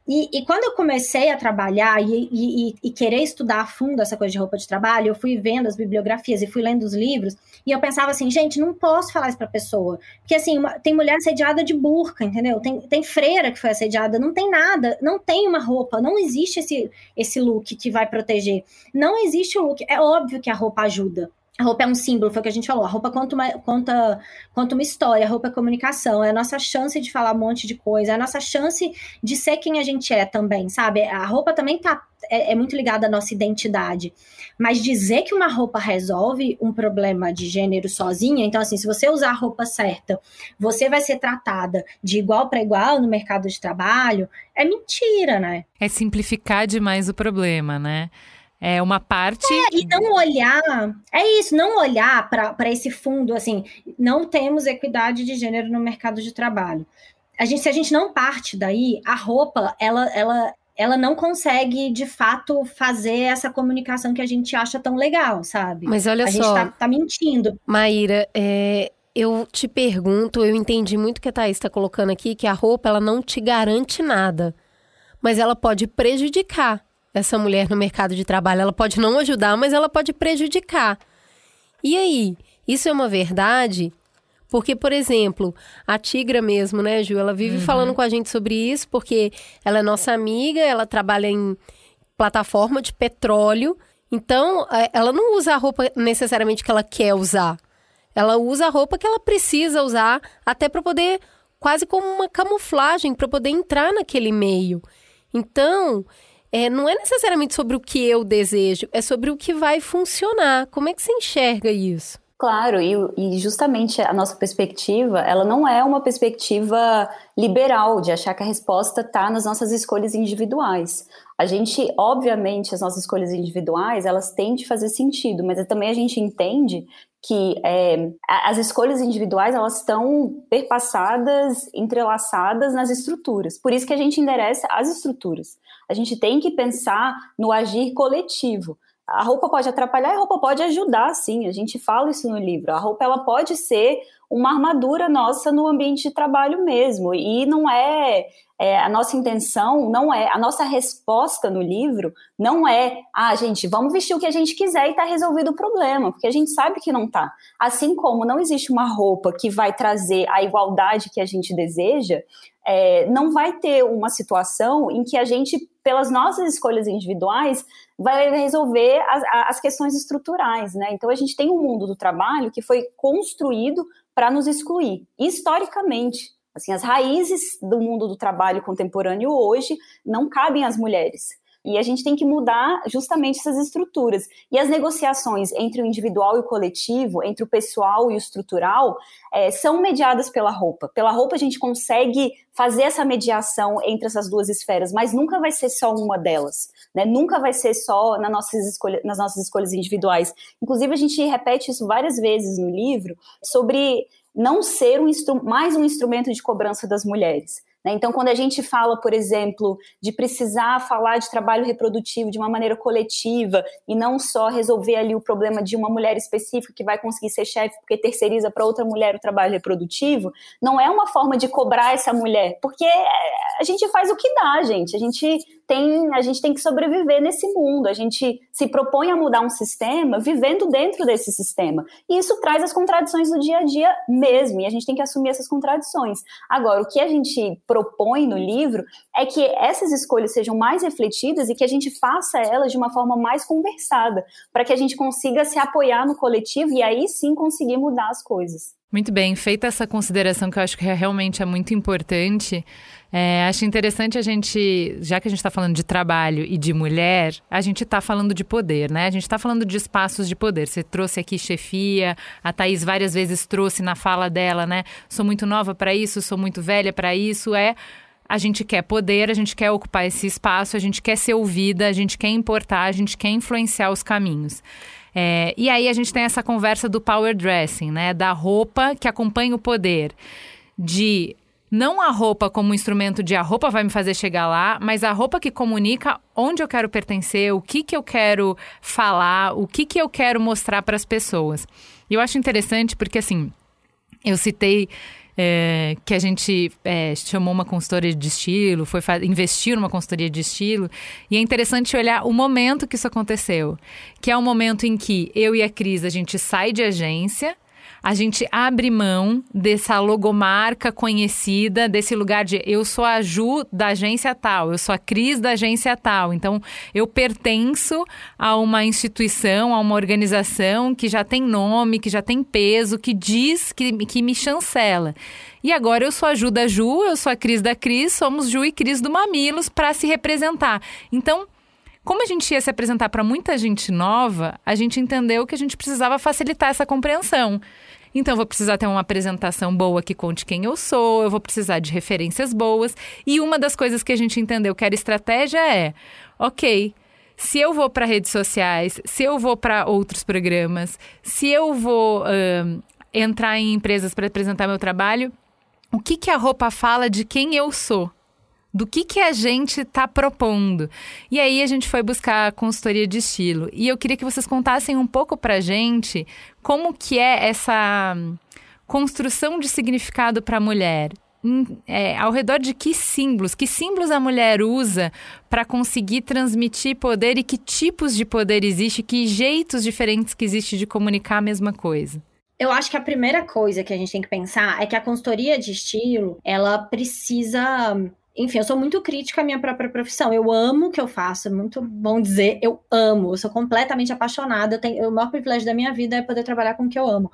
E, e, quando eu comecei a trabalhar e, e, e, querer estudar a fundo essa coisa de roupa de trabalho, eu fui vendo as bibliografias e fui lendo os livros, e eu pensava assim, gente, não posso falar isso pra pessoa. Porque assim, uma, tem mulher assediada de burca, entendeu? Tem, tem freira que foi assediada, não tem nada, não tem uma roupa, não existe esse, esse look que vai proteger. Não existe o look. É óbvio que a roupa ajuda. A roupa é um símbolo, foi o que a gente falou. A roupa conta uma, conta, conta uma história, a roupa é comunicação, é a nossa chance de falar um monte de coisa, é a nossa chance de ser quem a gente é também, sabe? A roupa também tá, é, é muito ligada à nossa identidade. Mas dizer que uma roupa resolve um problema de gênero sozinha, então, assim, se você usar a roupa certa, você vai ser tratada de igual para igual no mercado de trabalho, é mentira, né? É simplificar demais o problema, né? É uma parte. É, e não olhar. É isso, não olhar para esse fundo, assim, não temos equidade de gênero no mercado de trabalho. A gente, se a gente não parte daí, a roupa, ela, ela, ela não consegue, de fato, fazer essa comunicação que a gente acha tão legal, sabe? Mas olha a só. A gente tá, tá mentindo. Maíra, é, eu te pergunto, eu entendi muito que a Thaís está colocando aqui, que a roupa ela não te garante nada, mas ela pode prejudicar essa mulher no mercado de trabalho. Ela pode não ajudar, mas ela pode prejudicar. E aí, isso é uma verdade? Porque, por exemplo, a Tigra mesmo, né, Ju? Ela vive uhum. falando com a gente sobre isso, porque ela é nossa amiga, ela trabalha em plataforma de petróleo. Então, é, ela não usa a roupa necessariamente que ela quer usar. Ela usa a roupa que ela precisa usar, até para poder, quase como uma camuflagem, para poder entrar naquele meio. Então, é, não é necessariamente sobre o que eu desejo, é sobre o que vai funcionar. Como é que você enxerga isso? Claro, e, e, justamente a nossa perspectiva, ela não é uma perspectiva liberal de achar que a resposta está nas nossas escolhas individuais. A gente, obviamente, as nossas escolhas individuais, elas têm de fazer sentido, mas também a gente entende que é, as escolhas individuais elas estão perpassadas, entrelaçadas nas estruturas. Por isso que a gente endereça as estruturas. A gente tem que pensar no agir coletivo. A roupa pode atrapalhar e a roupa pode ajudar, sim. A gente fala isso no livro. A roupa ela pode ser uma armadura nossa no ambiente de trabalho mesmo. E não é, é, a nossa intenção, não é a nossa resposta no livro não é, ah, gente, vamos vestir o que a gente quiser e tá resolvido o problema, porque a gente sabe que não tá. Assim como não existe uma roupa que vai trazer a igualdade que a gente deseja, é, não vai ter uma situação em que a gente, pelas nossas escolhas individuais, vai resolver as, as questões estruturais, né? Então a gente tem um mundo do trabalho que foi construído para nos excluir, historicamente. Assim, as raízes do mundo do trabalho contemporâneo hoje não cabem às mulheres. E a gente tem que mudar justamente essas estruturas. E as negociações entre o individual e o coletivo, entre o pessoal e o estrutural, é, são mediadas pela roupa. Pela roupa a gente consegue fazer essa mediação entre essas duas esferas, mas nunca vai ser só uma delas. Né? Nunca vai ser só nas nossas, escolha, nas nossas escolhas individuais. Inclusive, a gente repete isso várias vezes no livro sobre não ser um mais um instrumento de cobrança das mulheres. Né? Então, quando a gente fala, por exemplo, de precisar falar de trabalho reprodutivo de uma maneira coletiva e não só resolver ali o problema de uma mulher específica que vai conseguir ser chefe porque terceiriza para outra mulher o trabalho reprodutivo, não é uma forma de cobrar essa mulher, porque a gente faz o que dá, gente. A gente tem, a gente tem que sobreviver nesse mundo. A gente se propõe a mudar um sistema vivendo dentro desse sistema. E isso traz as contradições do dia a dia mesmo, e a gente tem que assumir essas contradições. Agora, o que a gente propõe no livro é que essas escolhas sejam mais refletidas e que a gente faça elas de uma forma mais conversada, para que a gente consiga se apoiar no coletivo e aí sim conseguir mudar as coisas. Muito bem, feita essa consideração que eu acho que realmente é muito importante, é, acho interessante a gente, já que a gente está falando de trabalho e de mulher, a gente está falando de poder, né? A gente está falando de espaços de poder. Você trouxe aqui chefia, a Thaís várias vezes trouxe na fala dela, né? Sou muito nova para isso, sou muito velha para isso. É a gente quer poder, a gente quer ocupar esse espaço, a gente quer ser ouvida, a gente quer importar, a gente quer influenciar os caminhos. É, e aí a gente tem essa conversa do power dressing, né? Da roupa que acompanha o poder. De não a roupa como instrumento de a roupa vai me fazer chegar lá, mas a roupa que comunica onde eu quero pertencer, o que, que eu quero falar, o que, que eu quero mostrar para as pessoas. E eu acho interessante porque, assim, eu citei é, que a gente é, chamou uma consultoria de estilo, foi investir numa consultoria de estilo. E é interessante olhar o momento que isso aconteceu. Que é o momento em que eu e a Cris, a gente sai de agência, a gente abre mão dessa logomarca conhecida, desse lugar de eu sou a Ju da agência tal, eu sou a Cris da agência tal. Então, eu pertenço a uma instituição, a uma organização que já tem nome, que já tem peso, que diz, que, que me chancela. E agora eu sou a Ju da Ju, eu sou a Cris da Cris, somos Ju e Cris do Mamilos para se representar. Então, como a gente ia se apresentar para muita gente nova, a gente entendeu que a gente precisava facilitar essa compreensão. Então, vou precisar ter uma apresentação boa que conte quem eu sou, eu vou precisar de referências boas. E uma das coisas que a gente entendeu que era estratégia é: ok, se eu vou para redes sociais, se eu vou para outros programas, se eu vou uh, entrar em empresas para apresentar meu trabalho, o que, que a roupa fala de quem eu sou? Do que, que a gente está propondo. E aí a gente foi buscar a consultoria de estilo. E eu queria que vocês contassem um pouco para gente como que é essa construção de significado para a mulher. É, ao redor de que símbolos, que símbolos a mulher usa para conseguir transmitir poder e que tipos de poder existe, que jeitos diferentes que existe de comunicar a mesma coisa. Eu acho que a primeira coisa que a gente tem que pensar é que a consultoria de estilo, ela precisa enfim, eu sou muito crítica à minha própria profissão. Eu amo o que eu faço, é muito bom dizer, eu amo, eu sou completamente apaixonada. Eu tenho, o maior privilégio da minha vida é poder trabalhar com o que eu amo.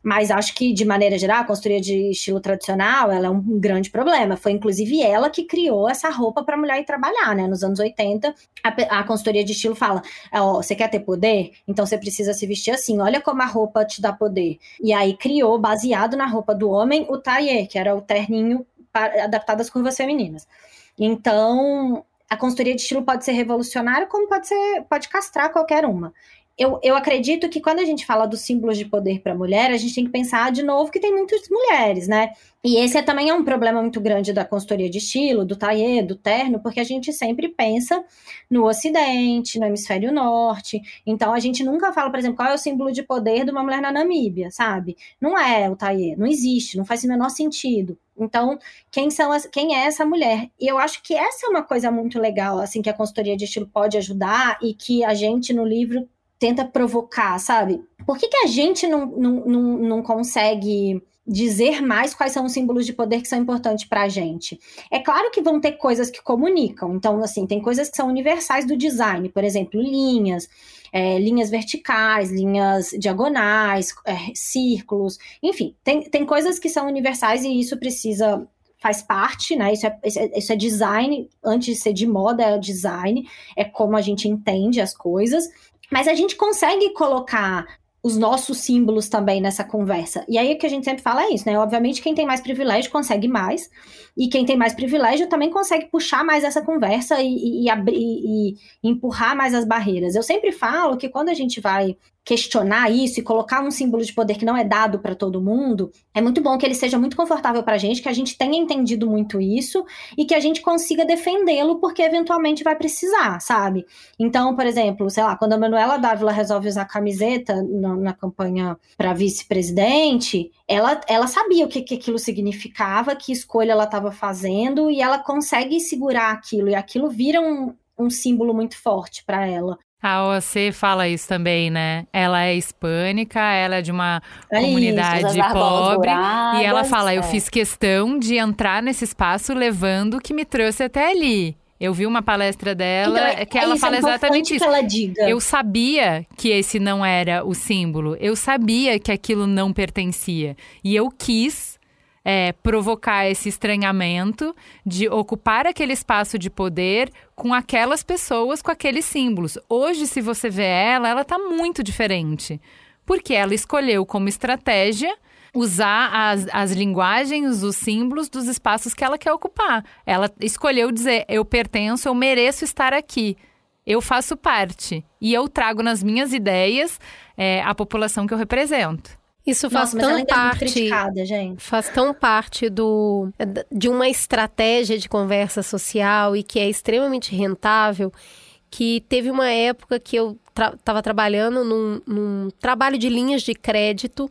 Mas acho que, de maneira geral, a consultoria de estilo tradicional ela é um grande problema. Foi, inclusive, ela que criou essa roupa para mulher ir trabalhar, né? Nos anos 80, a, a consultoria de estilo fala: ó, você quer ter poder? Então você precisa se vestir assim. Olha como a roupa te dá poder. E aí criou, baseado na roupa do homem, o taillé, que era o terninho adaptado às curvas femininas. Então, a consultoria de estilo pode ser revolucionária, como pode ser, pode castrar qualquer uma. Eu, eu acredito que quando a gente fala dos símbolos de poder para a mulher, a gente tem que pensar de novo que tem muitas mulheres, né? E esse é, também é um problema muito grande da consultoria de estilo, do taillé, do terno, porque a gente sempre pensa no Ocidente, no Hemisfério Norte. Então a gente nunca fala, por exemplo, qual é o símbolo de poder de uma mulher na Namíbia, sabe? Não é o taillé, não existe, não faz o menor sentido. Então, quem, são as, quem é essa mulher? E eu acho que essa é uma coisa muito legal, assim, que a consultoria de estilo pode ajudar e que a gente no livro tenta provocar, sabe? Por que, que a gente não, não, não, não consegue dizer mais quais são os símbolos de poder que são importantes para a gente. É claro que vão ter coisas que comunicam, então, assim, tem coisas que são universais do design, por exemplo, linhas, é, linhas verticais, linhas diagonais, é, círculos, enfim, tem, tem coisas que são universais e isso precisa faz parte, né? Isso é, isso é design, antes de ser de moda, é design, é como a gente entende as coisas. Mas a gente consegue colocar os nossos símbolos também nessa conversa. E aí o que a gente sempre fala é isso, né? Obviamente, quem tem mais privilégio consegue mais, e quem tem mais privilégio também consegue puxar mais essa conversa e, e, e, e, e empurrar mais as barreiras. Eu sempre falo que quando a gente vai questionar isso e colocar um símbolo de poder que não é dado para todo mundo, é muito bom que ele seja muito confortável para a gente, que a gente tenha entendido muito isso e que a gente consiga defendê-lo porque eventualmente vai precisar, sabe? Então, por exemplo, sei lá, quando a Manuela Dávila resolve usar camiseta na, na campanha para vice-presidente, ela, ela sabia o que, que aquilo significava, que escolha ela estava fazendo e ela consegue segurar aquilo e aquilo vira um, um símbolo muito forte para ela. A OAC fala isso também, né? Ela é hispânica, ela é de uma é comunidade isso, pobre. e ela fala: é. Eu fiz questão de entrar nesse espaço levando o que me trouxe até ali. Eu vi uma palestra dela então, é, que ela é fala exatamente isso. ela diga. Eu sabia que esse não era o símbolo. Eu sabia que aquilo não pertencia. E eu quis é, provocar esse estranhamento de ocupar aquele espaço de poder com aquelas pessoas, com aqueles símbolos. Hoje, se você vê ela, ela está muito diferente. Porque ela escolheu como estratégia usar as, as linguagens, os símbolos dos espaços que ela quer ocupar. Ela escolheu dizer: eu pertenço, eu mereço estar aqui. Eu faço parte. E eu trago nas minhas ideias é, a população que eu represento. Isso faz Nossa, tão é parte, faz tão parte do de uma estratégia de conversa social e que é extremamente rentável que teve uma época que eu estava tra trabalhando num, num, trabalho de linhas de crédito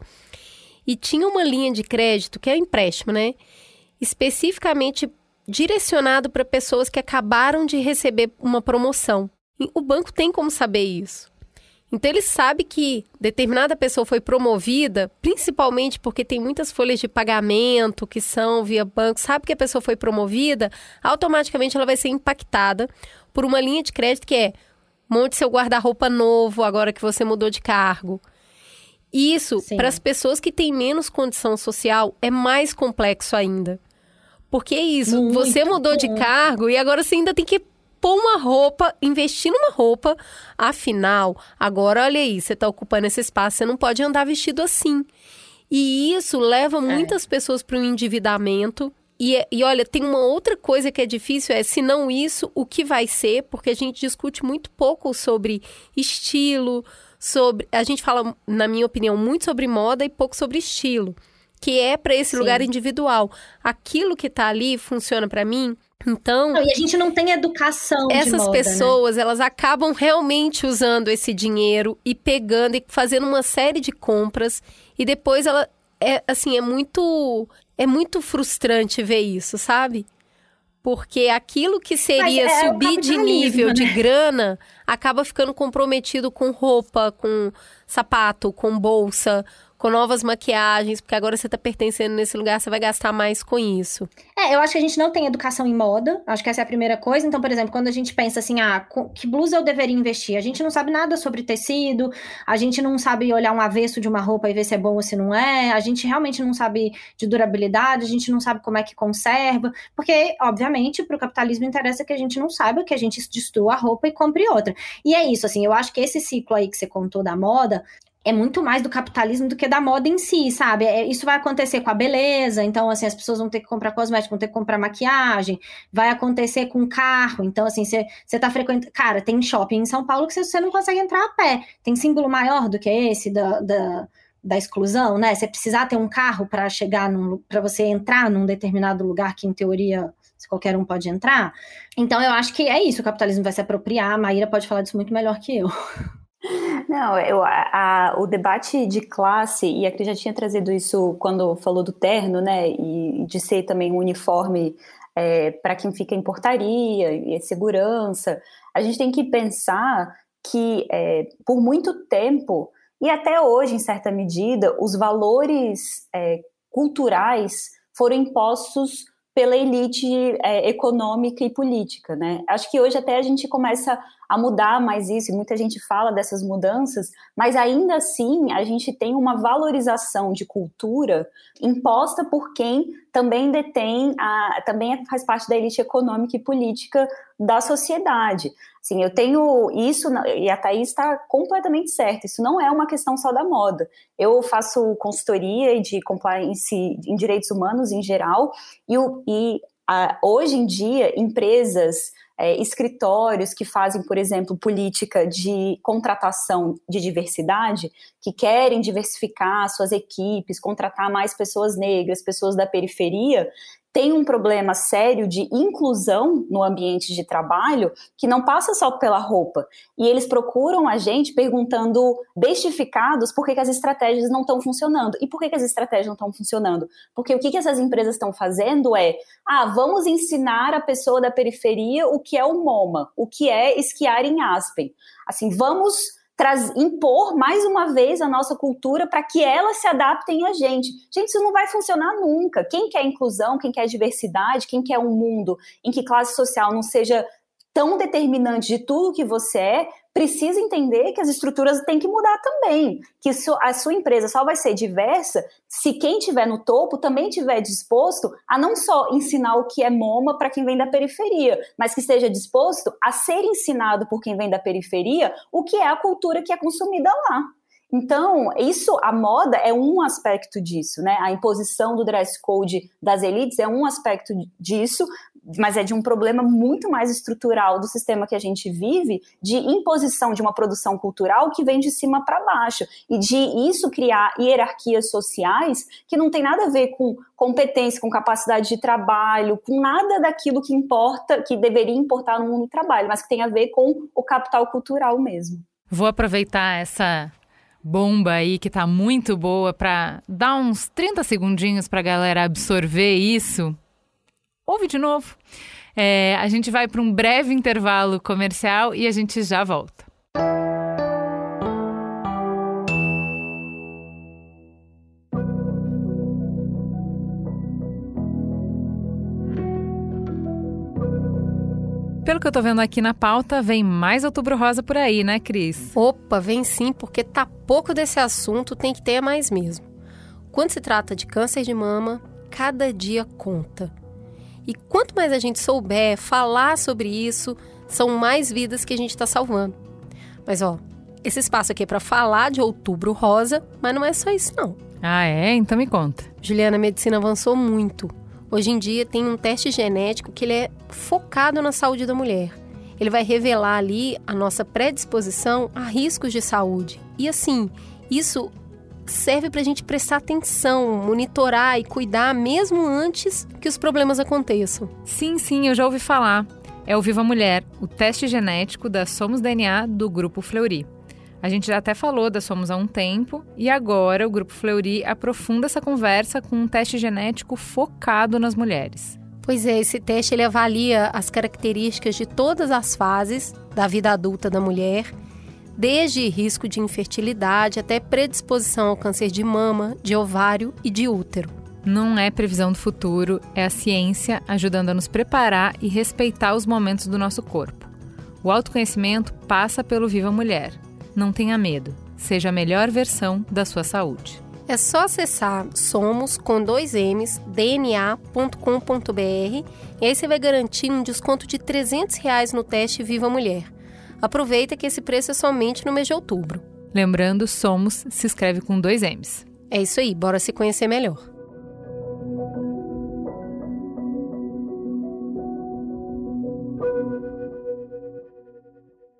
e tinha uma linha de crédito que é empréstimo, né? Especificamente direcionado para pessoas que acabaram de receber uma promoção. O banco tem como saber isso. Então ele sabe que determinada pessoa foi promovida, principalmente porque tem muitas folhas de pagamento que são via banco, sabe que a pessoa foi promovida, automaticamente ela vai ser impactada por uma linha de crédito que é monte seu guarda-roupa novo agora que você mudou de cargo. Isso, para as pessoas que têm menos condição social, é mais complexo ainda. Porque é isso, Muito você mudou bom. de cargo e agora você ainda tem que pôr uma roupa, investir numa roupa. Afinal, agora olha aí, você está ocupando esse espaço, você não pode andar vestido assim. E isso leva é. muitas pessoas para o endividamento. E, e olha, tem uma outra coisa que é difícil, é se não isso, o que vai ser, porque a gente discute muito pouco sobre estilo, sobre. A gente fala, na minha opinião, muito sobre moda e pouco sobre estilo. Que é para esse Sim. lugar individual. Aquilo que está ali funciona para mim então. Não, e a gente não tem educação. Essas moda, né? pessoas, né? elas acabam realmente usando esse dinheiro e pegando e fazendo uma série de compras. E depois ela. É assim, é muito. É muito frustrante ver isso, sabe? Porque aquilo que seria é subir de nível né? de grana acaba ficando comprometido com roupa, com sapato, com bolsa, com novas maquiagens, porque agora você está pertencendo nesse lugar, você vai gastar mais com isso. É, eu acho que a gente não tem educação em moda, acho que essa é a primeira coisa. Então, por exemplo, quando a gente pensa assim, ah, que blusa eu deveria investir? A gente não sabe nada sobre tecido, a gente não sabe olhar um avesso de uma roupa e ver se é bom ou se não é, a gente realmente não sabe de durabilidade, a gente não sabe como é que conserva, porque, obviamente, para o capitalismo interessa que a gente não saiba, que a gente destrua a roupa e compre outra. E é isso, assim, eu acho que esse ciclo aí que você contou da moda, é muito mais do capitalismo do que da moda em si, sabe? É, isso vai acontecer com a beleza, então, assim, as pessoas vão ter que comprar cosmético, vão ter que comprar maquiagem, vai acontecer com carro, então, assim, você tá frequentando. Cara, tem shopping em São Paulo que você não consegue entrar a pé. Tem símbolo maior do que esse da, da, da exclusão, né? Você precisar ter um carro para chegar, para você entrar num determinado lugar que, em teoria, qualquer um pode entrar. Então, eu acho que é isso, o capitalismo vai se apropriar. A Maíra pode falar disso muito melhor que eu. Não, eu, a, a, o debate de classe, e a Cris já tinha trazido isso quando falou do terno, né, e de ser também um uniforme é, para quem fica em portaria e é segurança, a gente tem que pensar que é, por muito tempo, e até hoje, em certa medida, os valores é, culturais foram impostos pela elite é, econômica e política, né? Acho que hoje até a gente começa a mudar mais isso, e muita gente fala dessas mudanças, mas ainda assim a gente tem uma valorização de cultura imposta por quem também detém, a, também faz parte da elite econômica e política da sociedade. Assim, eu tenho isso, e a Thaís está completamente certa, isso não é uma questão só da moda. Eu faço consultoria de compliance em direitos humanos em geral, e, e a, hoje em dia, empresas é, escritórios que fazem, por exemplo, política de contratação de diversidade, que querem diversificar suas equipes, contratar mais pessoas negras, pessoas da periferia, tem um problema sério de inclusão no ambiente de trabalho que não passa só pela roupa. E eles procuram a gente perguntando, bestificados, por que, que as estratégias não estão funcionando. E por que, que as estratégias não estão funcionando? Porque o que, que essas empresas estão fazendo é, ah, vamos ensinar a pessoa da periferia o que é o MoMA, o que é esquiar em Aspen. Assim, vamos traz, impor mais uma vez a nossa cultura para que elas se adaptem a gente. Gente, isso não vai funcionar nunca. Quem quer inclusão, quem quer diversidade, quem quer um mundo em que classe social não seja tão determinante de tudo que você é, precisa entender que as estruturas têm que mudar também. Que a sua empresa só vai ser diversa se quem estiver no topo também estiver disposto a não só ensinar o que é MoMA para quem vem da periferia, mas que esteja disposto a ser ensinado por quem vem da periferia o que é a cultura que é consumida lá. Então, isso, a moda é um aspecto disso, né? A imposição do dress code das elites é um aspecto disso, mas é de um problema muito mais estrutural do sistema que a gente vive, de imposição de uma produção cultural que vem de cima para baixo, e de isso criar hierarquias sociais que não tem nada a ver com competência, com capacidade de trabalho, com nada daquilo que importa, que deveria importar no mundo do trabalho, mas que tem a ver com o capital cultural mesmo. Vou aproveitar essa bomba aí que tá muito boa para dar uns 30 segundinhos para a galera absorver isso ouve de novo. É, a gente vai para um breve intervalo comercial e a gente já volta. Pelo que eu tô vendo aqui na pauta, vem mais Outubro Rosa por aí, né, Cris? Opa, vem sim, porque tá pouco desse assunto, tem que ter mais mesmo. Quando se trata de câncer de mama, cada dia conta. E quanto mais a gente souber falar sobre isso, são mais vidas que a gente está salvando. Mas ó, esse espaço aqui é para falar de outubro rosa, mas não é só isso não. Ah, é? Então me conta. Juliana, a medicina avançou muito. Hoje em dia tem um teste genético que ele é focado na saúde da mulher. Ele vai revelar ali a nossa predisposição a riscos de saúde. E assim, isso serve para a gente prestar atenção, monitorar e cuidar mesmo antes que os problemas aconteçam. Sim, sim, eu já ouvi falar. É o Viva Mulher, o teste genético da Somos DNA do Grupo Fleury. A gente já até falou da Somos há um tempo e agora o Grupo Fleury aprofunda essa conversa com um teste genético focado nas mulheres. Pois é, esse teste ele avalia as características de todas as fases da vida adulta da mulher, desde risco de infertilidade até predisposição ao câncer de mama, de ovário e de útero. Não é previsão do futuro, é a ciência ajudando a nos preparar e respeitar os momentos do nosso corpo. O autoconhecimento passa pelo Viva Mulher não tenha medo. Seja a melhor versão da sua saúde. É só acessar somos com dois M's, dna.com.br e aí você vai garantir um desconto de 300 reais no teste Viva Mulher. Aproveita que esse preço é somente no mês de outubro. Lembrando, Somos se escreve com dois M's. É isso aí, bora se conhecer melhor.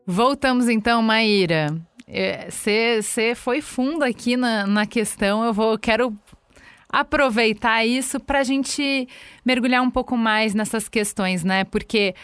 Voltamos então, Maíra. Você é, foi fundo aqui na, na questão. Eu vou quero aproveitar isso para a gente mergulhar um pouco mais nessas questões, né? Porque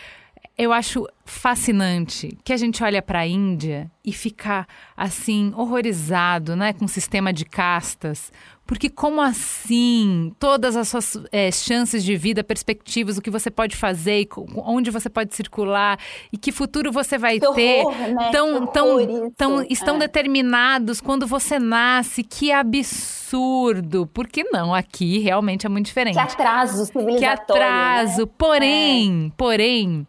eu acho fascinante que a gente olha para a Índia e fica assim horrorizado, né, com o sistema de castas, porque como assim todas as suas é, chances de vida, perspectivas, o que você pode fazer, e onde você pode circular e que futuro você vai que ter, horror, né? tão, tão, tão estão é. determinados quando você nasce, que absurdo. Por que não? Aqui realmente é muito diferente. Que atraso civilizatório. Que atraso. Né? Porém, é. porém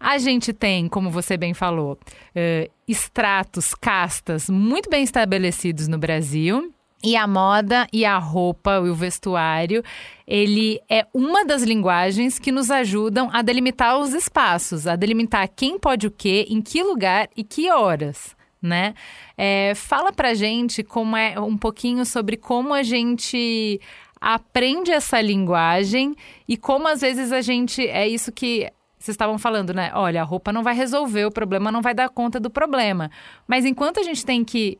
a gente tem, como você bem falou, uh, estratos, castas muito bem estabelecidos no Brasil. E a moda e a roupa e o vestuário, ele é uma das linguagens que nos ajudam a delimitar os espaços, a delimitar quem pode o quê, em que lugar e que horas, né? É, fala pra gente como é um pouquinho sobre como a gente aprende essa linguagem e como às vezes a gente é isso que vocês estavam falando, né? Olha, a roupa não vai resolver o problema, não vai dar conta do problema. Mas enquanto a gente tem que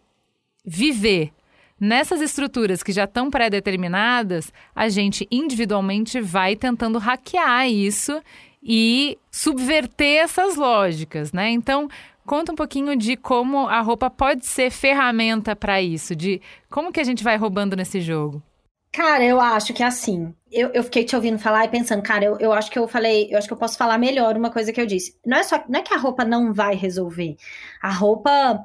viver nessas estruturas que já estão pré-determinadas, a gente individualmente vai tentando hackear isso e subverter essas lógicas, né? Então, conta um pouquinho de como a roupa pode ser ferramenta para isso, de como que a gente vai roubando nesse jogo. Cara, eu acho que é assim. Eu, eu fiquei te ouvindo falar e pensando, cara, eu, eu acho que eu falei, eu acho que eu posso falar melhor uma coisa que eu disse. Não é só, não é que a roupa não vai resolver. A roupa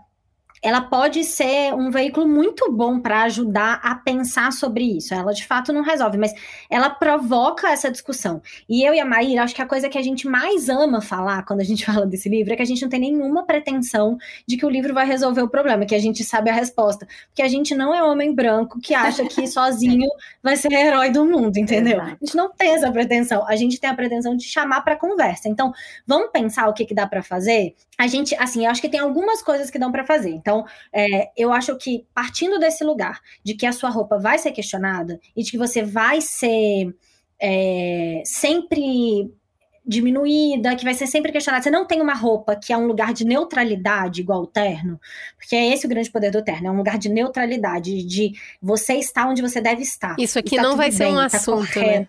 ela pode ser um veículo muito bom para ajudar a pensar sobre isso. Ela de fato não resolve, mas ela provoca essa discussão. E eu e a Maíra, acho que a coisa que a gente mais ama falar quando a gente fala desse livro é que a gente não tem nenhuma pretensão de que o livro vai resolver o problema, que a gente sabe a resposta. Porque a gente não é homem branco que acha que sozinho vai ser herói do mundo, entendeu? A gente não tem essa pretensão. A gente tem a pretensão de chamar para conversa. Então, vamos pensar o que, que dá para fazer? A gente, assim, eu acho que tem algumas coisas que dão para fazer. Então, é, eu acho que partindo desse lugar de que a sua roupa vai ser questionada e de que você vai ser é, sempre diminuída, que vai ser sempre questionada. Você não tem uma roupa que é um lugar de neutralidade igual o terno, porque é esse o grande poder do terno, é um lugar de neutralidade, de você estar onde você deve estar. Isso aqui não vai ser um tá assunto, né?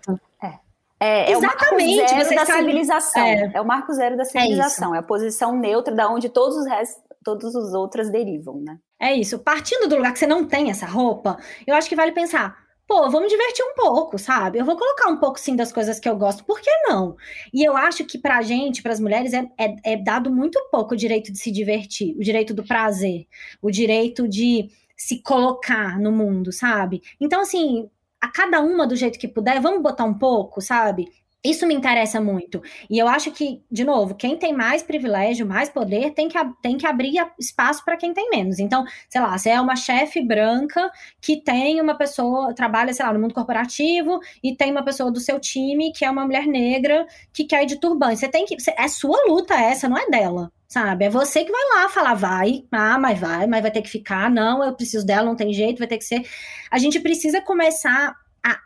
É, Exatamente, é o marco zero da civilização. É. é. o marco zero da é civilização. É, é, a posição neutra da onde todos os restos, todos os outros derivam, né? É isso. Partindo do lugar que você não tem essa roupa, eu acho que vale pensar. Pô, vamos divertir um pouco, sabe? Eu vou colocar um pouco sim das coisas que eu gosto, por que não? E eu acho que pra gente, para as mulheres, é, é, é dado muito pouco o direito de se divertir, o direito do prazer, o direito de se colocar no mundo, sabe? Então, assim, a cada uma do jeito que puder, vamos botar um pouco, sabe? Isso me interessa muito. E eu acho que, de novo, quem tem mais privilégio, mais poder, tem que, tem que abrir espaço para quem tem menos. Então, sei lá, você é uma chefe branca que tem uma pessoa, trabalha, sei lá, no mundo corporativo e tem uma pessoa do seu time que é uma mulher negra que quer ir de turbante. Você tem que. É sua luta essa, não é dela sabe? É você que vai lá falar, vai, ah, mas vai, mas vai ter que ficar, não, eu preciso dela, não tem jeito, vai ter que ser. A gente precisa começar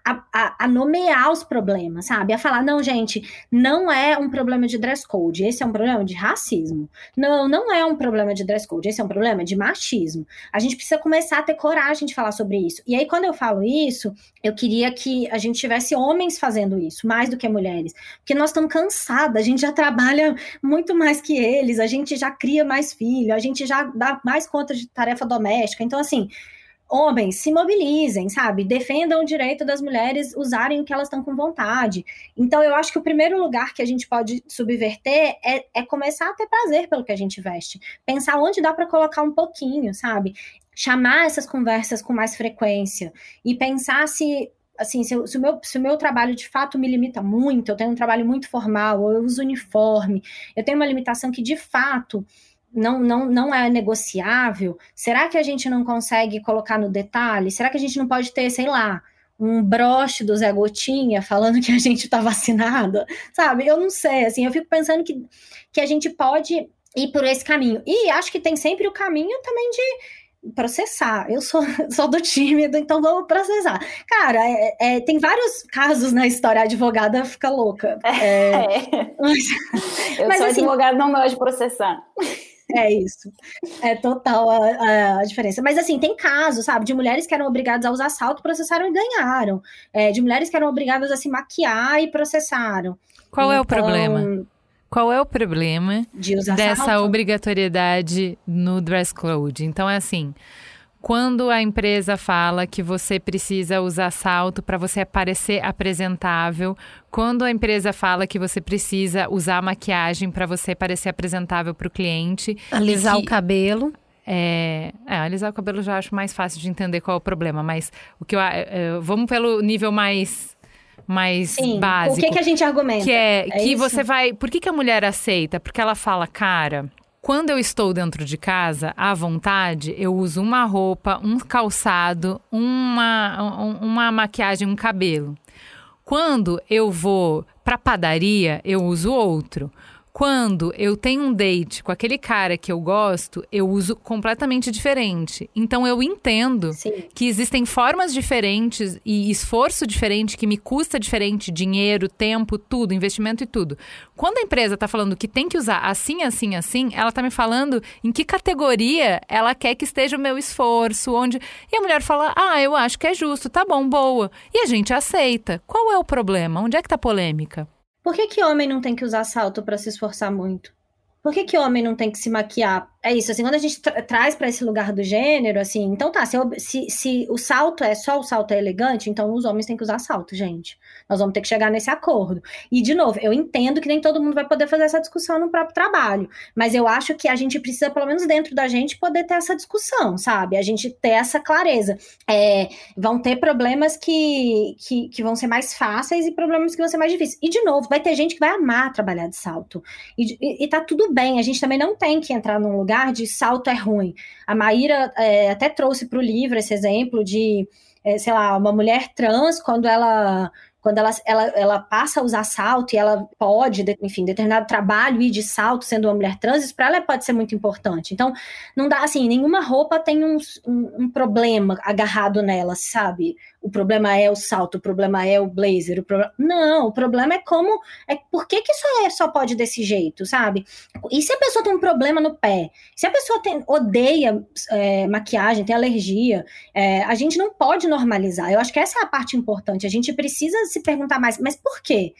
a, a, a, nomear os problemas, sabe? A falar, não, gente, não é um problema de dress code, esse é um problema de racismo. Não, não é um problema de dress code, esse é um problema de machismo. A gente precisa começar a ter coragem de falar sobre isso. E aí, quando eu falo isso, eu queria que a gente tivesse homens fazendo isso, mais do que mulheres. Porque nós estamos cansadas, a gente já trabalha muito mais que eles, a gente já cria mais filho, a gente já dá mais conta de tarefa doméstica. Então, assim, homens se mobilizem, sabe? Defendam o direito das mulheres usarem o que elas estão com vontade. Então, eu acho que o primeiro lugar que a gente pode subverter é, é começar a ter prazer pelo que a gente veste. Pensar onde dá para colocar um pouquinho, sabe? Chamar essas conversas com mais frequência e pensar se assim, se, se, o meu, se o meu trabalho de fato me limita muito, eu tenho um trabalho muito formal, eu uso uniforme, eu tenho uma limitação que de fato não, não, não é negociável, será que a gente não consegue colocar no detalhe? Será que a gente não pode ter, sei lá, um broche do Zé Gotinha falando que a gente está vacinada? Sabe? Eu não sei, assim, eu fico pensando que, que a gente pode ir por esse caminho. E acho que tem sempre o caminho também de processar. Eu sou, sou do tímido, então vamos processar. Cara, é, é, tem vários casos na história, a advogada fica louca. É, é. Mas, eu mas, sou assim, advogada, não gosto de processar. É isso. É total a, a, diferença. Mas assim, tem casos, sabe, de mulheres que eram obrigadas a usar salto, processaram e ganharam. É, de mulheres que eram obrigadas a se maquiar e processaram. Qual então, é o então, problema? Qual é o problema de dessa salto? obrigatoriedade no dress code? Então é assim. Quando a empresa fala que você precisa usar salto para você parecer apresentável, quando a empresa fala que você precisa usar maquiagem para você parecer apresentável para o cliente, alisar que, o cabelo. É, é, alisar o cabelo já acho mais fácil de entender qual é o problema, mas o que eu, é, vamos pelo nível mais mais Sim, básico. O que, que a gente argumenta? Que é, é que isso? você vai. Por que, que a mulher aceita? Porque ela fala, cara, quando eu estou dentro de casa, à vontade, eu uso uma roupa, um calçado, uma, uma maquiagem, um cabelo. Quando eu vou para padaria, eu uso outro. Quando eu tenho um date com aquele cara que eu gosto, eu uso completamente diferente. Então eu entendo Sim. que existem formas diferentes e esforço diferente que me custa diferente, dinheiro, tempo, tudo, investimento e tudo. Quando a empresa está falando que tem que usar assim, assim, assim, ela está me falando em que categoria ela quer que esteja o meu esforço, onde e a mulher fala: "Ah, eu acho que é justo, tá bom, boa". E a gente aceita. Qual é o problema? Onde é que tá a polêmica? Por que, que homem não tem que usar salto para se esforçar muito? Por que, que homem não tem que se maquiar? É isso, assim, quando a gente tra traz para esse lugar do gênero, assim, então tá, se, se, se, o salto é só o salto é elegante, então os homens têm que usar salto, gente. Nós vamos ter que chegar nesse acordo. E, de novo, eu entendo que nem todo mundo vai poder fazer essa discussão no próprio trabalho, mas eu acho que a gente precisa, pelo menos dentro da gente, poder ter essa discussão, sabe? A gente ter essa clareza. É, vão ter problemas que, que, que vão ser mais fáceis e problemas que vão ser mais difíceis. E, de novo, vai ter gente que vai amar trabalhar de salto. E, e, e tá tudo bem, a gente também não tem que entrar num lugar lugar de salto é ruim. A Maíra é, até trouxe para o livro esse exemplo de, é, sei lá, uma mulher trans, quando ela quando ela, ela, ela passa a usar salto e ela pode, enfim, determinado trabalho ir de salto sendo uma mulher trans, isso para ela pode ser muito importante. Então, não dá assim, nenhuma roupa tem um, um, um problema agarrado nela, sabe? O problema é o salto, o problema é o blazer, o problema... Não, o problema é como. É por que, que só, é, só pode desse jeito, sabe? E se a pessoa tem um problema no pé? Se a pessoa tem, odeia é, maquiagem, tem alergia, é, a gente não pode normalizar. Eu acho que essa é a parte importante. A gente precisa se perguntar mais, mas por quê?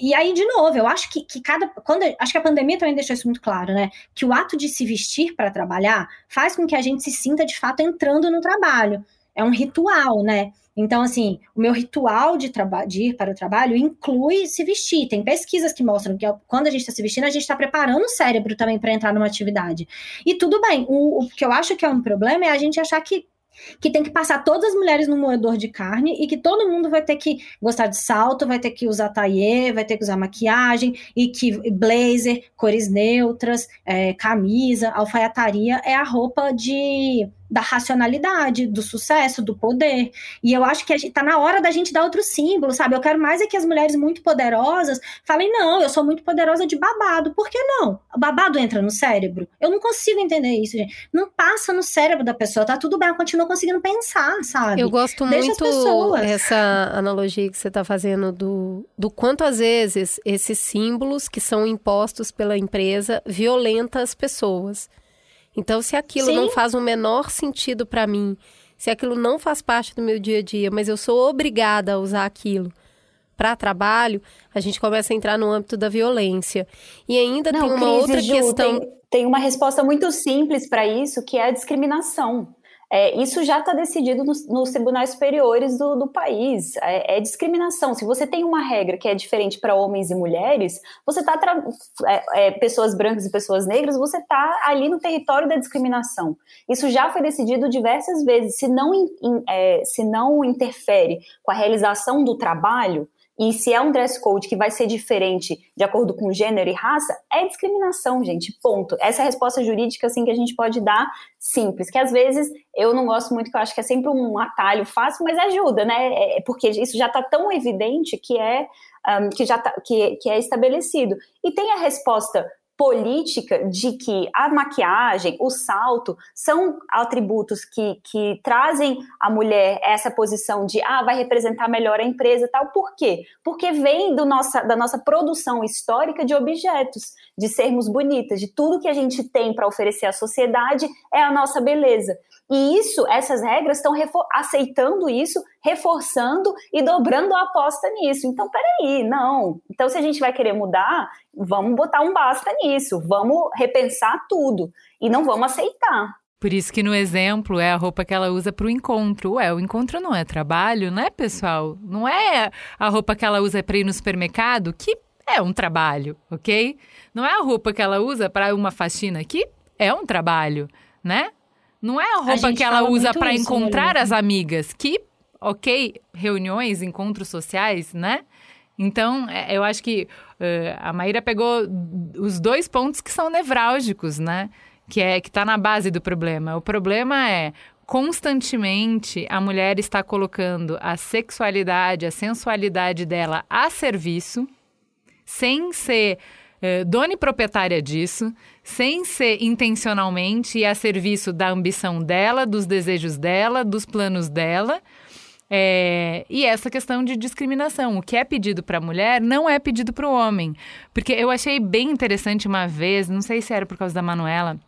E aí, de novo, eu acho que, que cada. Quando, acho que a pandemia também deixou isso muito claro, né? Que o ato de se vestir para trabalhar faz com que a gente se sinta de fato entrando no trabalho. É um ritual, né? Então, assim, o meu ritual de, de, ir para o trabalho inclui se vestir. Tem pesquisas que mostram que quando a gente está se vestindo, a gente está preparando o cérebro também para entrar numa atividade. E tudo bem. O, o, que eu acho que é um problema é a gente achar que que tem que passar todas as mulheres no moedor de carne e que todo mundo vai ter que gostar de salto, vai ter que usar taillé, vai ter que usar maquiagem e que blazer, cores neutras, é, camisa, alfaiataria é a roupa de da racionalidade, do sucesso, do poder. E eu acho que a gente, tá na hora da gente dar outro símbolo, sabe? Eu quero mais é que as mulheres muito poderosas falem: não, eu sou muito poderosa de babado. Por que não? O babado entra no cérebro? Eu não consigo entender isso, gente. Não passa no cérebro da pessoa, tá tudo bem, ela continua conseguindo pensar, sabe? Eu gosto Deixa muito essa analogia que você tá fazendo do, do quanto às vezes esses símbolos que são impostos pela empresa violentam as pessoas. Então, se aquilo Sim. não faz o menor sentido para mim, se aquilo não faz parte do meu dia a dia, mas eu sou obrigada a usar aquilo para trabalho, a gente começa a entrar no âmbito da violência. E ainda não, tem uma Cris, outra Ju, questão. Tem, tem uma resposta muito simples para isso, que é a discriminação. É, isso já está decidido nos, nos, tribunais superiores do, do país. É, é, discriminação. Se você tem uma regra que é diferente para homens e mulheres, você está é, é, pessoas brancas e pessoas negras, você está ali no território da discriminação. Isso já foi decidido diversas vezes. Se não, in, é, se não interfere com a realização do trabalho, e se é um dress code que vai ser diferente de acordo com gênero e raça, é discriminação, gente. Ponto. Essa é a resposta jurídica assim que a gente pode dar simples, que às vezes eu não gosto muito, que eu acho que é sempre um atalho fácil, mas ajuda, né? É, é porque isso já está tão evidente que é um, que já tá, que, que é estabelecido. E tem a resposta política de que a maquiagem, o salto, são atributos que, que trazem a mulher essa posição de ah, vai representar melhor a empresa tal. Por quê? Porque vem do nossa, da nossa produção histórica de objetos, de sermos bonitas, de tudo que a gente tem para oferecer à sociedade é a nossa beleza. E isso, essas regras estão aceitando isso, reforçando e dobrando a aposta nisso. Então, peraí, não. Então, se a gente vai querer mudar, vamos botar um basta nisso, vamos repensar tudo e não vamos aceitar. Por isso que no exemplo é a roupa que ela usa para o encontro. Ué, o encontro não é trabalho, né, pessoal? Não é a roupa que ela usa para ir no supermercado, que é um trabalho, ok? Não é a roupa que ela usa para uma faxina, que é um trabalho, né? Não é a roupa a que ela usa para né, encontrar as amigas, que, ok, reuniões, encontros sociais, né? Então, é, eu acho que uh, a Maíra pegou os dois pontos que são nevrálgicos, né? Que é que está na base do problema. O problema é constantemente a mulher está colocando a sexualidade, a sensualidade dela a serviço, sem ser uh, dona e proprietária disso, sem ser intencionalmente e a serviço da ambição dela, dos desejos dela, dos planos dela. É, e essa questão de discriminação. O que é pedido para a mulher não é pedido para o homem. Porque eu achei bem interessante uma vez, não sei se era por causa da Manuela,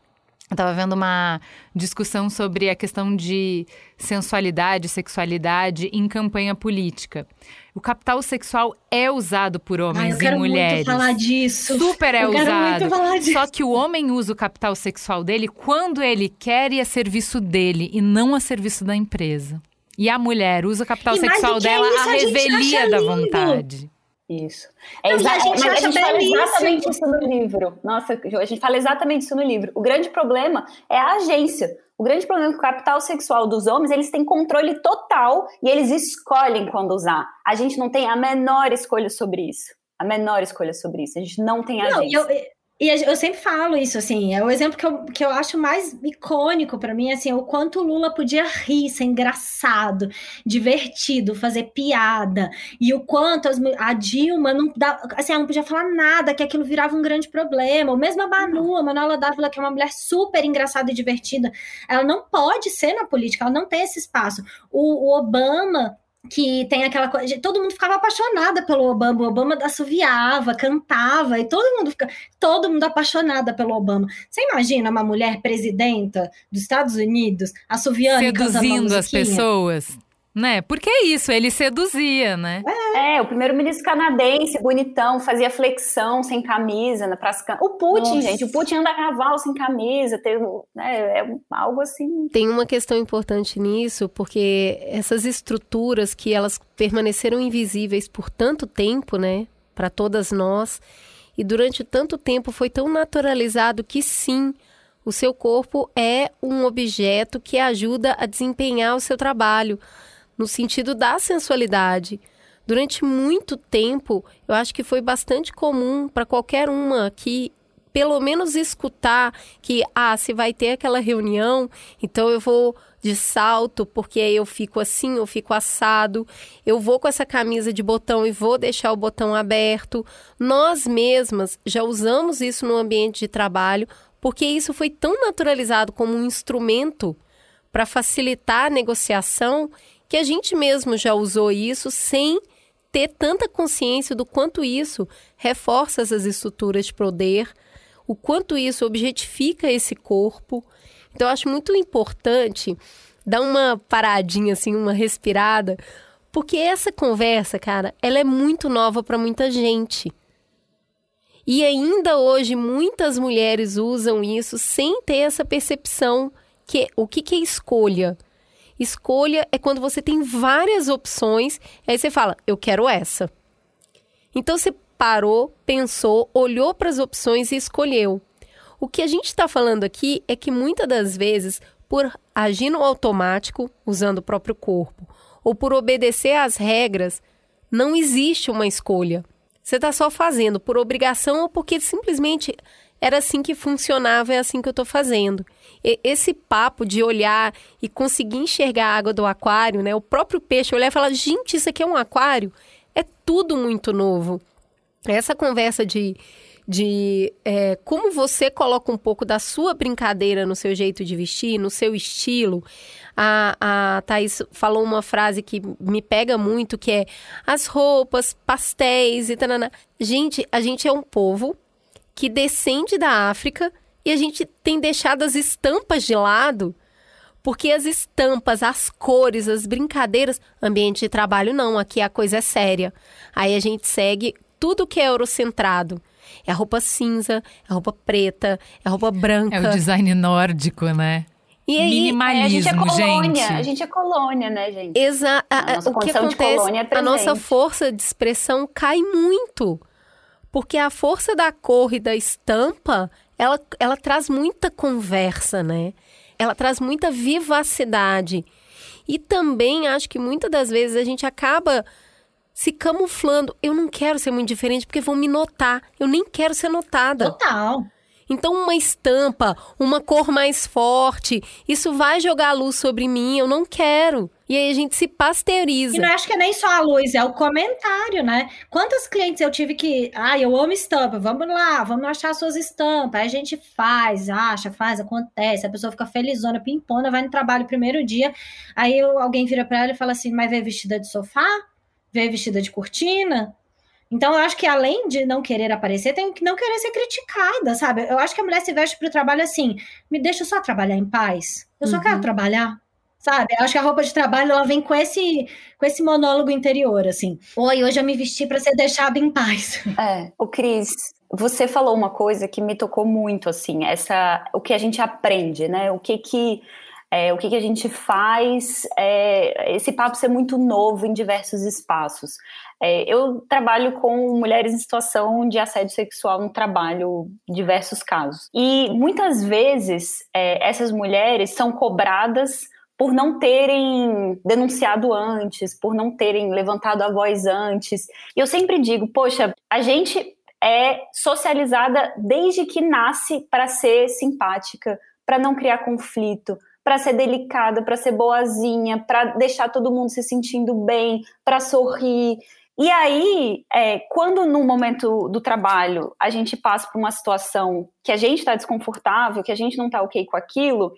eu estava vendo uma discussão sobre a questão de sensualidade, sexualidade em campanha política. O capital sexual é usado por homens Ai, e mulheres. Muito falar disso. Super é eu usado. Só que o homem usa o capital sexual dele quando ele quer e a serviço dele e não a serviço da empresa. E a mulher usa o capital e sexual dela é isso, a revelia da vontade. Isso. É exa a gente, mas a gente fala exatamente isso no livro. Nossa, a gente fala exatamente isso no livro. O grande problema é a agência. O grande problema é que o capital sexual dos homens, eles têm controle total e eles escolhem quando usar. A gente não tem a menor escolha sobre isso. A menor escolha sobre isso. A gente não tem agência. Não, eu, e eu sempre falo isso, assim, é o exemplo que eu, que eu acho mais icônico para mim, assim, o quanto o Lula podia rir, ser engraçado, divertido, fazer piada, e o quanto as, a Dilma não, dá, assim, ela não podia falar nada, que aquilo virava um grande problema, ou mesmo a Manu, a Manuela Dávila, que é uma mulher super engraçada e divertida, ela não pode ser na política, ela não tem esse espaço. O, o Obama que tem aquela coisa, todo mundo ficava apaixonada pelo Obama, o Obama assoviava, cantava, e todo mundo fica, todo mundo apaixonada pelo Obama. Você imagina uma mulher presidenta dos Estados Unidos assoviando seduzindo as pessoas? Né? Porque é isso, ele seduzia, né? É, é o primeiro-ministro canadense, bonitão, fazia flexão sem camisa na praça. O Putin, Nossa. gente, o Putin anda a cavalo sem camisa, tem, né, é algo assim. Tem uma questão importante nisso, porque essas estruturas que elas permaneceram invisíveis por tanto tempo, né, para todas nós, e durante tanto tempo foi tão naturalizado que sim, O seu corpo é um objeto que ajuda a desempenhar o seu trabalho, no sentido da sensualidade. Durante muito tempo, eu acho que foi bastante comum para qualquer uma que pelo menos escutar que ah, se vai ter aquela reunião, então eu vou de salto, porque aí eu fico assim, eu fico assado, eu vou com essa camisa de botão e vou deixar o botão aberto. Nós mesmas já usamos isso no ambiente de trabalho, porque isso foi tão naturalizado como um instrumento para facilitar a negociação que a gente mesmo já usou isso sem ter tanta consciência do quanto isso reforça as estruturas de poder, o quanto isso objetifica esse corpo. Então, eu acho muito importante dar uma paradinha, assim, uma respirada, porque essa conversa, cara, ela é muito nova para muita gente. E ainda hoje muitas mulheres usam isso sem ter essa percepção que o que, que é escolha. Escolha é quando você tem várias opções, aí você fala, eu quero essa. Então você parou, pensou, olhou para as opções e escolheu. O que a gente está falando aqui é que muitas das vezes, por agir no automático, usando o próprio corpo, ou por obedecer às regras, não existe uma escolha. Você está só fazendo por obrigação ou porque simplesmente era assim que funcionava, é assim que eu estou fazendo. Esse papo de olhar e conseguir enxergar a água do aquário, né? O próprio peixe olhar e falar, gente, isso aqui é um aquário, é tudo muito novo. Essa conversa de, de é, como você coloca um pouco da sua brincadeira no seu jeito de vestir, no seu estilo, a, a Thaís falou uma frase que me pega muito, que é as roupas, pastéis e tal. Gente, a gente é um povo que descende da África e a gente tem deixado as estampas de lado, porque as estampas, as cores, as brincadeiras, ambiente de trabalho não, aqui a coisa é séria. Aí a gente segue tudo que é eurocentrado. É a roupa cinza, é a roupa preta, é a roupa branca. É o design nórdico, né? E aí, Minimalismo, é, a gente é colônia, gente. a gente é colônia, né, gente? Exato. O que acontece, é a nossa força de expressão cai muito. Porque a força da cor e da estampa, ela, ela traz muita conversa, né? Ela traz muita vivacidade. E também acho que muitas das vezes a gente acaba se camuflando. Eu não quero ser muito diferente porque vão me notar. Eu nem quero ser notada. Total. Então, uma estampa, uma cor mais forte, isso vai jogar a luz sobre mim, eu não quero. E aí a gente se pasteuriza. E não acho que é nem só a luz, é o comentário, né? Quantos clientes eu tive que. Ah, eu amo estampa, vamos lá, vamos achar suas estampas. Aí a gente faz, acha, faz, acontece. A pessoa fica felizona, pimpona, vai no trabalho primeiro dia. Aí alguém vira para ela e fala assim: mas veio vestida de sofá? Veio vestida de cortina? Então, eu acho que além de não querer aparecer, tem que não querer ser criticada, sabe? Eu acho que a mulher se veste para o trabalho assim: me deixa só trabalhar em paz. Eu só uhum. quero trabalhar, sabe? Eu acho que a roupa de trabalho ela vem com esse, com esse monólogo interior, assim. Oi, hoje eu me vesti para ser deixada em paz. É, o Cris, você falou uma coisa que me tocou muito, assim, essa, o que a gente aprende, né? O que que é, o que, que, a gente faz, é, esse papo ser muito novo em diversos espaços. É, eu trabalho com mulheres em situação de assédio sexual no trabalho, diversos casos. E muitas vezes é, essas mulheres são cobradas por não terem denunciado antes, por não terem levantado a voz antes. E eu sempre digo, poxa, a gente é socializada desde que nasce para ser simpática, para não criar conflito, para ser delicada, para ser boazinha, para deixar todo mundo se sentindo bem, para sorrir. E aí, é, quando no momento do trabalho a gente passa por uma situação que a gente está desconfortável, que a gente não está ok com aquilo,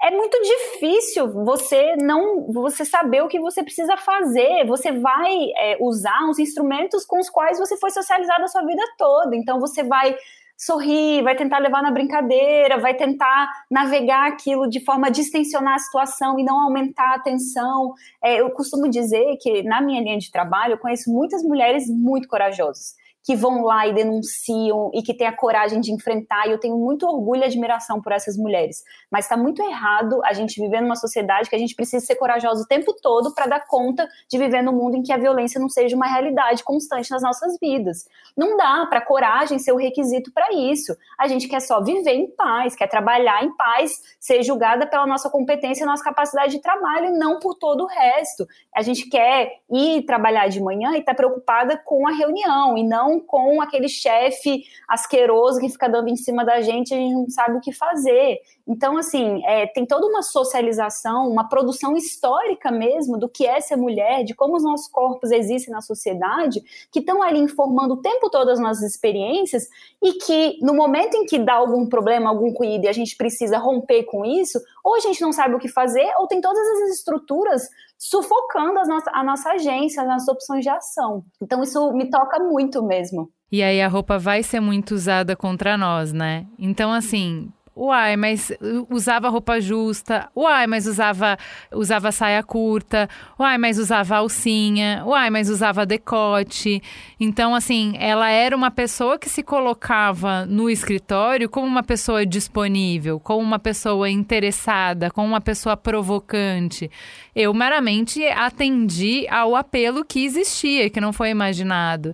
é muito difícil você não você saber o que você precisa fazer. Você vai é, usar os instrumentos com os quais você foi socializado a sua vida toda. Então você vai sorrir, vai tentar levar na brincadeira, vai tentar navegar aquilo de forma a distensionar a situação e não aumentar a tensão. É, eu costumo dizer que na minha linha de trabalho eu conheço muitas mulheres muito corajosas que vão lá e denunciam e que têm a coragem de enfrentar, e eu tenho muito orgulho e admiração por essas mulheres. Mas está muito errado a gente viver numa sociedade que a gente precisa ser corajosa o tempo todo para dar conta de viver num mundo em que a violência não seja uma realidade constante nas nossas vidas. Não dá para coragem ser o requisito para isso. A gente quer só viver em paz, quer trabalhar em paz, ser julgada pela nossa competência e nossa capacidade de trabalho, e não por todo o resto. A gente quer ir trabalhar de manhã e estar tá preocupada com a reunião e não com aquele chefe asqueroso que fica dando em cima da gente e a gente não sabe o que fazer. Então, assim, é, tem toda uma socialização, uma produção histórica mesmo do que é ser mulher, de como os nossos corpos existem na sociedade, que estão ali informando o tempo todo as nossas experiências e que no momento em que dá algum problema, algum ruído e a gente precisa romper com isso, ou a gente não sabe o que fazer, ou tem todas as estruturas sufocando nossa, a nossa agência, as nossas opções de ação. Então isso me toca muito mesmo. E aí a roupa vai ser muito usada contra nós, né? Então, assim, Uai, mas usava roupa justa. Uai, mas usava usava saia curta. Uai, mas usava alcinha. Uai, mas usava decote. Então, assim, ela era uma pessoa que se colocava no escritório como uma pessoa disponível, como uma pessoa interessada, como uma pessoa provocante. Eu meramente atendi ao apelo que existia, que não foi imaginado.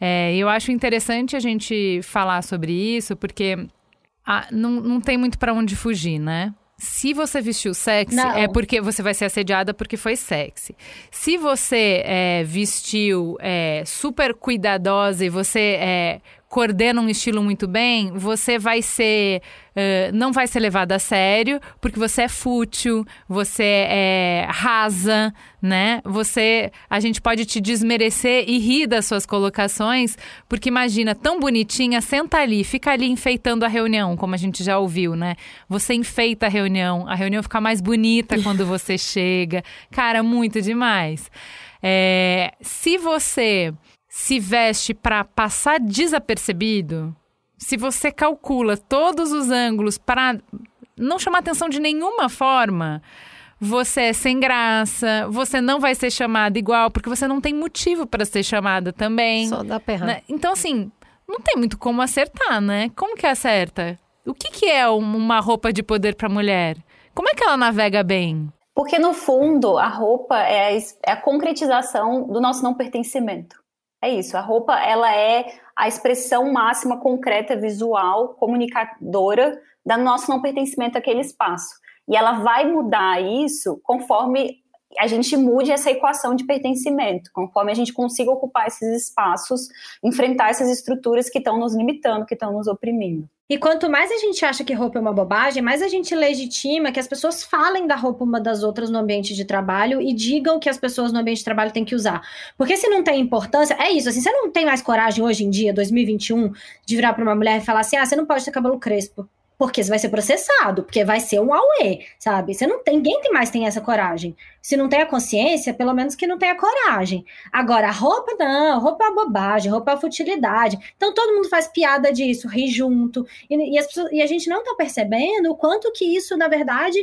É, eu acho interessante a gente falar sobre isso, porque ah, não, não tem muito para onde fugir, né? Se você vestiu sexy, não. é porque você vai ser assediada porque foi sexy. Se você é, vestiu é, super cuidadosa e você é, coordena um estilo muito bem, você vai ser. Uh, não vai ser levado a sério, porque você é fútil, você é rasa, né? Você. A gente pode te desmerecer e rir das suas colocações, porque imagina, tão bonitinha, senta ali, fica ali enfeitando a reunião, como a gente já ouviu, né? Você enfeita a reunião, a reunião fica mais bonita quando você chega. Cara, muito demais. É, se você se veste para passar desapercebido, se você calcula todos os ângulos para não chamar atenção de nenhuma forma, você é sem graça, você não vai ser chamada igual, porque você não tem motivo para ser chamada também. Só dá perra. Né? Então, assim, não tem muito como acertar, né? Como que acerta? O que, que é uma roupa de poder para mulher? Como é que ela navega bem? Porque, no fundo, a roupa é a, é a concretização do nosso não pertencimento. É isso, a roupa ela é a expressão máxima concreta, visual, comunicadora do nosso não pertencimento àquele espaço. E ela vai mudar isso conforme a gente mude essa equação de pertencimento, conforme a gente consiga ocupar esses espaços, enfrentar essas estruturas que estão nos limitando, que estão nos oprimindo. E quanto mais a gente acha que roupa é uma bobagem, mais a gente legitima que as pessoas falem da roupa uma das outras no ambiente de trabalho e digam que as pessoas no ambiente de trabalho têm que usar. Porque se não tem importância, é isso, assim, você não tem mais coragem hoje em dia, 2021, de virar para uma mulher e falar assim: "Ah, você não pode ter cabelo crespo" porque você vai ser processado, porque vai ser um auê, sabe? Você não tem, ninguém tem mais tem essa coragem. Se não tem a consciência, pelo menos que não tenha coragem. Agora, roupa não, roupa é bobagem, roupa é futilidade. Então todo mundo faz piada disso, ri junto. E, e, pessoas, e a gente não tá percebendo o quanto que isso, na verdade,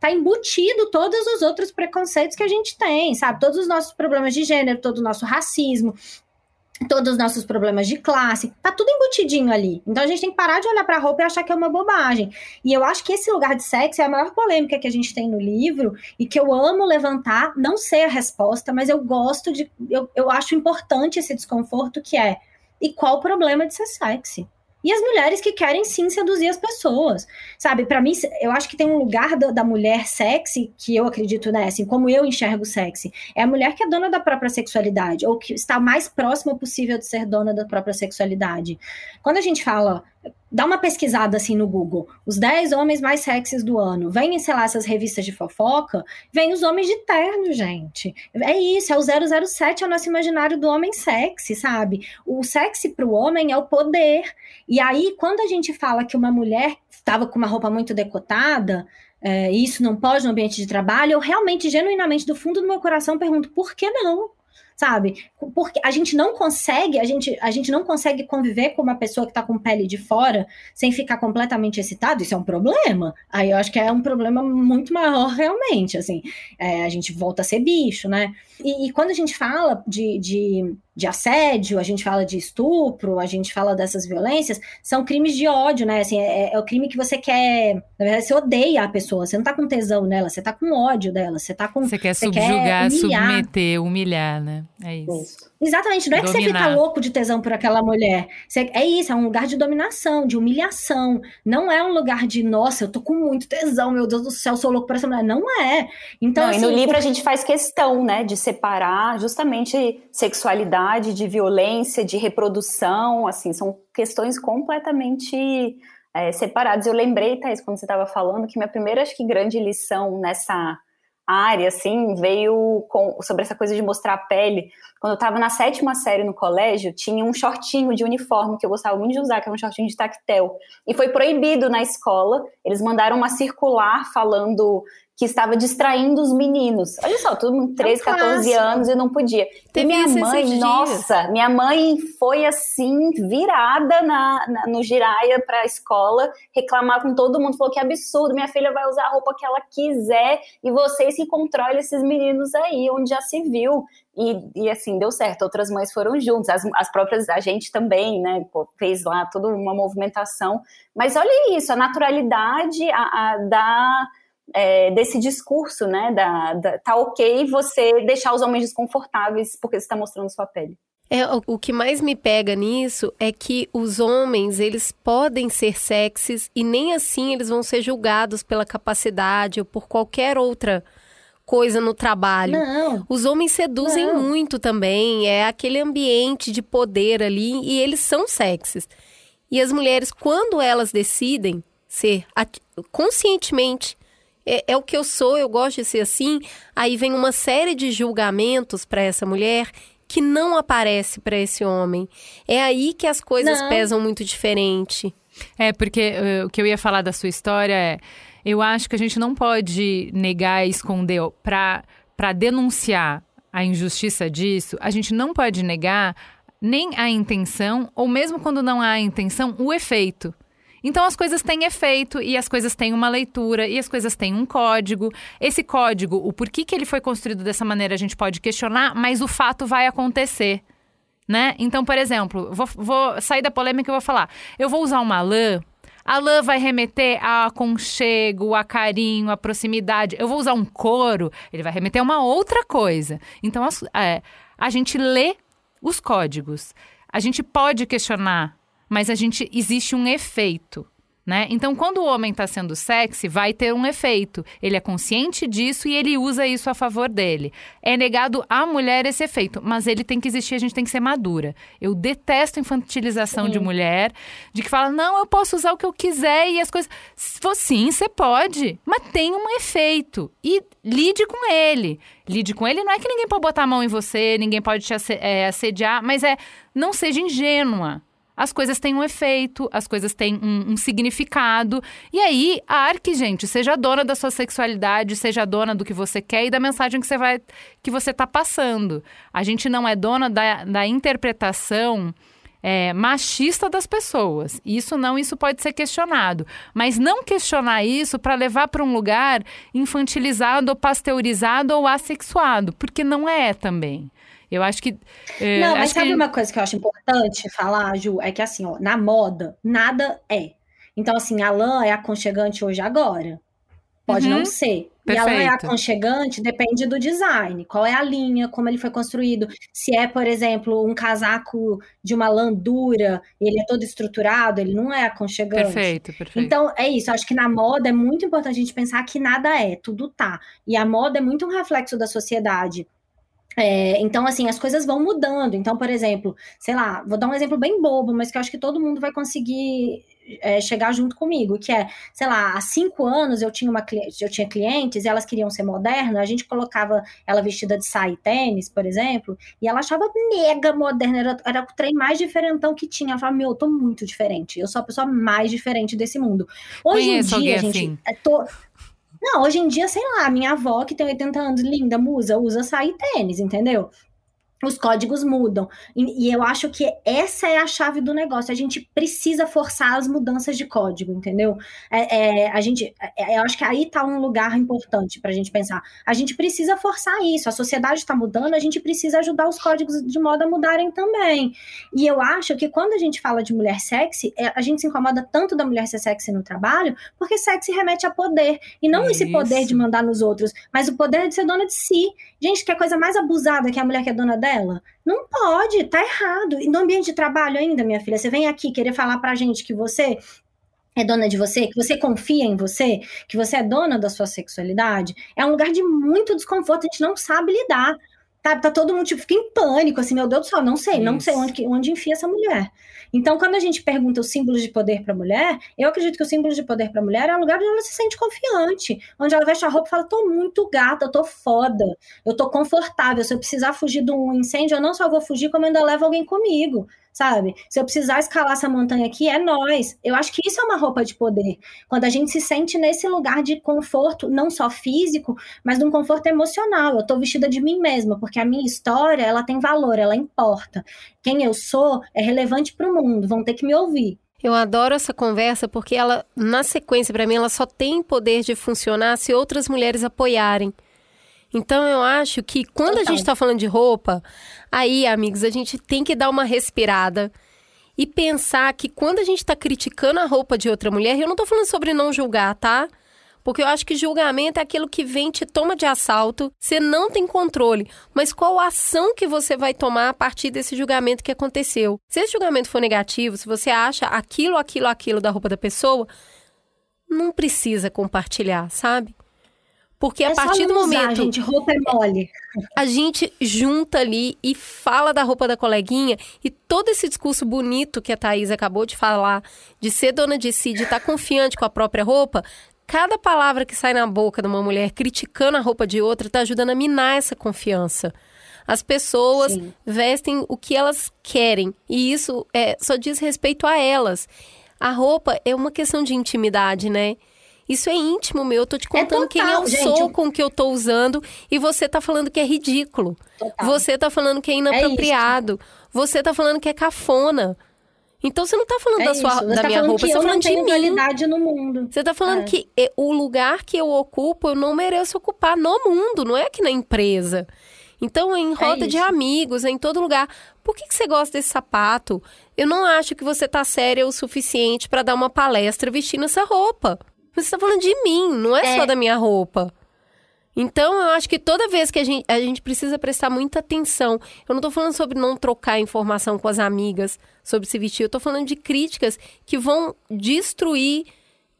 tá embutido todos os outros preconceitos que a gente tem, sabe? Todos os nossos problemas de gênero, todo o nosso racismo, todos os nossos problemas de classe, tá tudo embutidinho ali. Então a gente tem que parar de olhar para a roupa e achar que é uma bobagem. E eu acho que esse lugar de sexo é a maior polêmica que a gente tem no livro e que eu amo levantar, não sei a resposta, mas eu gosto de eu, eu acho importante esse desconforto que é e qual o problema de ser sexy? E as mulheres que querem sim seduzir as pessoas. Sabe, para mim, eu acho que tem um lugar da, da, mulher sexy, que eu acredito, né, assim, como eu enxergo sexy, é a mulher que é dona da própria sexualidade, ou que está mais próxima possível de ser dona da própria sexualidade. Quando a gente fala, dá uma pesquisada assim no Google, os 10 homens mais sexys do ano, vem, sei lá, essas revistas de fofoca, vem os homens de terno, gente. É isso, é o 007, é o nosso imaginário do homem sexy, sabe? O sexy para o homem é o poder. E aí, quando a gente fala que uma mulher estava com uma roupa muito decotada, é, isso não pode no ambiente de trabalho, eu realmente, genuinamente, do fundo do meu coração, pergunto, por que não? Sabe? Porque a gente não consegue, a gente, a gente não consegue conviver com uma pessoa que tá com pele de fora sem ficar completamente excitado, isso é um problema. Aí eu acho que é um problema muito maior realmente, assim. É, a gente volta a ser bicho, né? E, e quando a gente fala de, de de assédio, a gente fala de estupro, a gente fala dessas violências, são crimes de ódio, né? Assim, é, é, o crime que você quer. Na verdade, você odeia a pessoa, você não tá com tesão nela, você tá com ódio dela, você tá com. Você quer você subjugar, quer submeter, humilhar, né? É isso. isso. Exatamente, não é Dominar. que você fica louco de tesão por aquela mulher. Você, é isso, é um lugar de dominação, de humilhação. Não é um lugar de, nossa, eu tô com muito tesão, meu Deus do céu, sou louco por essa mulher. Não é. Então, não, assim, e no livro a gente faz questão, né, de separar justamente sexualidade de violência, de reprodução, assim, são questões completamente é, separadas. Eu lembrei, Thaís, quando você estava falando, que minha primeira, acho que, grande lição nessa área, assim, veio com, sobre essa coisa de mostrar a pele. Quando eu estava na sétima série no colégio, tinha um shortinho de uniforme que eu gostava muito de usar, que era um shortinho de tactel. E foi proibido na escola. Eles mandaram uma circular falando que estava distraindo os meninos. Olha só, todo mundo 13, é 14 anos e não podia. e minha mãe, nossa, minha mãe foi assim, virada na, na no giraia para a escola, reclamar com todo mundo, falou que absurdo, minha filha vai usar a roupa que ela quiser e vocês que controlam esses meninos aí, onde já se viu. E, e, assim, deu certo. Outras mães foram juntas, as, as próprias, a gente também, né? Fez lá toda uma movimentação. Mas olha isso, a naturalidade a, a da é, desse discurso, né? Da, da, tá ok você deixar os homens desconfortáveis porque você está mostrando sua pele. É, o, que mais me pega nisso é que os homens, eles podem ser sexys e nem assim eles vão ser julgados pela capacidade ou por qualquer outra coisa no trabalho. Não. Os homens seduzem não. muito também, é aquele ambiente de poder ali e eles são sexys. E as mulheres, quando elas decidem ser conscientemente é, é o que eu sou, eu gosto de ser assim. Aí vem uma série de julgamentos para essa mulher que não aparece para esse homem. É aí que as coisas não. pesam muito diferente. É, porque uh, o que eu ia falar da sua história é. Eu acho que a gente não pode negar e esconder para denunciar a injustiça disso, a gente não pode negar nem a intenção, ou mesmo quando não há a intenção, o efeito. Então as coisas têm efeito e as coisas têm uma leitura e as coisas têm um código. Esse código, o porquê que ele foi construído dessa maneira, a gente pode questionar, mas o fato vai acontecer. Né? Então, por exemplo, vou, vou sair da polêmica e vou falar. Eu vou usar uma lã a lã vai remeter a aconchego, a carinho, a proximidade. Eu vou usar um couro, ele vai remeter a uma outra coisa. Então, é, a gente lê os códigos. A gente pode questionar mas a gente existe um efeito. Né? Então, quando o homem está sendo sexy, vai ter um efeito. Ele é consciente disso e ele usa isso a favor dele. É negado à mulher esse efeito, mas ele tem que existir, a gente tem que ser madura. Eu detesto infantilização sim. de mulher, de que fala, não, eu posso usar o que eu quiser e as coisas. Sim, você pode, mas tem um efeito. E lide com ele. Lide com ele não é que ninguém pode botar a mão em você, ninguém pode te é, assediar, mas é não seja ingênua as coisas têm um efeito, as coisas têm um, um significado. E aí, arque, gente, seja dona da sua sexualidade, seja dona do que você quer e da mensagem que você vai que você está passando. A gente não é dona da, da interpretação. É, machista das pessoas. Isso não, isso pode ser questionado. Mas não questionar isso para levar para um lugar infantilizado, ou pasteurizado ou assexuado, porque não é também. Eu acho que. É, não, mas sabe que... uma coisa que eu acho importante falar, Ju? É que assim, ó, na moda, nada é. Então, assim, a lã é aconchegante hoje agora. Pode uhum. não ser. Perfeito. E a lã é aconchegante, depende do design. Qual é a linha, como ele foi construído. Se é, por exemplo, um casaco de uma lã dura, ele é todo estruturado, ele não é aconchegante. Perfeito, perfeito. Então, é isso. Acho que na moda é muito importante a gente pensar que nada é, tudo tá. E a moda é muito um reflexo da sociedade. É, então, assim, as coisas vão mudando. Então, por exemplo, sei lá, vou dar um exemplo bem bobo, mas que eu acho que todo mundo vai conseguir é, chegar junto comigo, que é, sei lá, há cinco anos eu tinha uma eu tinha clientes e elas queriam ser modernas, a gente colocava ela vestida de saia e tênis, por exemplo, e ela achava mega moderna, era, era o trem mais diferentão que tinha. Ela falava, meu, eu tô muito diferente, eu sou a pessoa mais diferente desse mundo. Hoje Conheço em dia, gente, assim. é to... Não, hoje em dia, sei lá, minha avó que tem 80 anos, linda, musa, usa saia e tênis, entendeu? Os códigos mudam. E, e, eu acho que essa é a chave do negócio. A gente precisa forçar as mudanças de código, entendeu? É, é, a gente, é, eu acho que aí está um lugar importante para a gente pensar. A gente precisa forçar isso. A sociedade está mudando, a gente precisa ajudar os códigos de modo a mudarem também. E eu acho que quando a gente fala de mulher sexy, é, a gente se incomoda tanto da mulher ser sexy no trabalho, porque sexy remete a poder. E não esse poder de mandar nos outros, mas o poder de ser dona de si. Gente, que é a coisa mais abusada que a mulher que é dona dela dela. Não pode, tá errado. E no ambiente de trabalho ainda, minha filha, você vem aqui querer falar pra gente que você é dona de você, que você confia em você, que você é dona da sua sexualidade, é um lugar de muito desconforto, a gente não sabe lidar. Tá, tá todo mundo tipo, fica em pânico, assim, meu Deus do céu, não sei, Isso. não sei onde, onde enfia essa mulher. Então, quando a gente pergunta os símbolos de poder para a mulher, eu acredito que o símbolo de poder para a mulher é um lugar onde ela se sente confiante, onde ela veste a roupa e fala: tô muito gata, eu tô foda, eu tô confortável. Se eu precisar fugir de um incêndio, eu não só vou fugir, como ainda levo alguém comigo sabe? Se eu precisar escalar essa montanha aqui, é nós. Eu acho que isso é uma roupa de poder. Quando a gente se sente nesse lugar de conforto, não só físico, mas de um conforto emocional. Eu tô vestida de mim mesma, porque a minha história, ela tem valor, ela importa. Quem eu sou é relevante para o mundo, vão ter que me ouvir. Eu adoro essa conversa porque ela, na sequência, para mim, ela só tem poder de funcionar se outras mulheres apoiarem. Então eu acho que quando Total. a gente está falando de roupa, aí, amigos, a gente tem que dar uma respirada e pensar que quando a gente está criticando a roupa de outra mulher, eu não estou falando sobre não julgar, tá? Porque eu acho que julgamento é aquilo que vem, te toma de assalto, você não tem controle. Mas qual a ação que você vai tomar a partir desse julgamento que aconteceu? Se esse julgamento for negativo, se você acha aquilo, aquilo, aquilo da roupa da pessoa, não precisa compartilhar, sabe? Porque é a partir do momento. Usar, gente, roupa é mole. A gente junta ali e fala da roupa da coleguinha e todo esse discurso bonito que a Thaís acabou de falar, de ser dona de si, de estar tá confiante com a própria roupa, cada palavra que sai na boca de uma mulher criticando a roupa de outra está ajudando a minar essa confiança. As pessoas Sim. vestem o que elas querem e isso é, só diz respeito a elas. A roupa é uma questão de intimidade, né? Isso é íntimo meu. Eu tô te é contando é total, quem eu gente, sou com o que eu tô usando e você tá falando que é ridículo. Total. Você tá falando que é, é inapropriado. É você tá falando que é cafona. Então você não tá falando é da sua da tá minha roupa, você tá falando de mim. no mundo. Você tá falando é. que o lugar que eu ocupo, eu não mereço ocupar no mundo, não é aqui na empresa. Então, em roda é de amigos, em todo lugar. Por que, que você gosta desse sapato? Eu não acho que você tá séria o suficiente para dar uma palestra vestindo essa roupa. Você está falando de mim, não é, é, só da minha roupa. Então, eu acho que toda vez que a gente, a gente precisa prestar muita atenção. Eu não estou falando sobre não trocar informação com as amigas sobre se vestir. Eu estou falando de críticas que vão destruir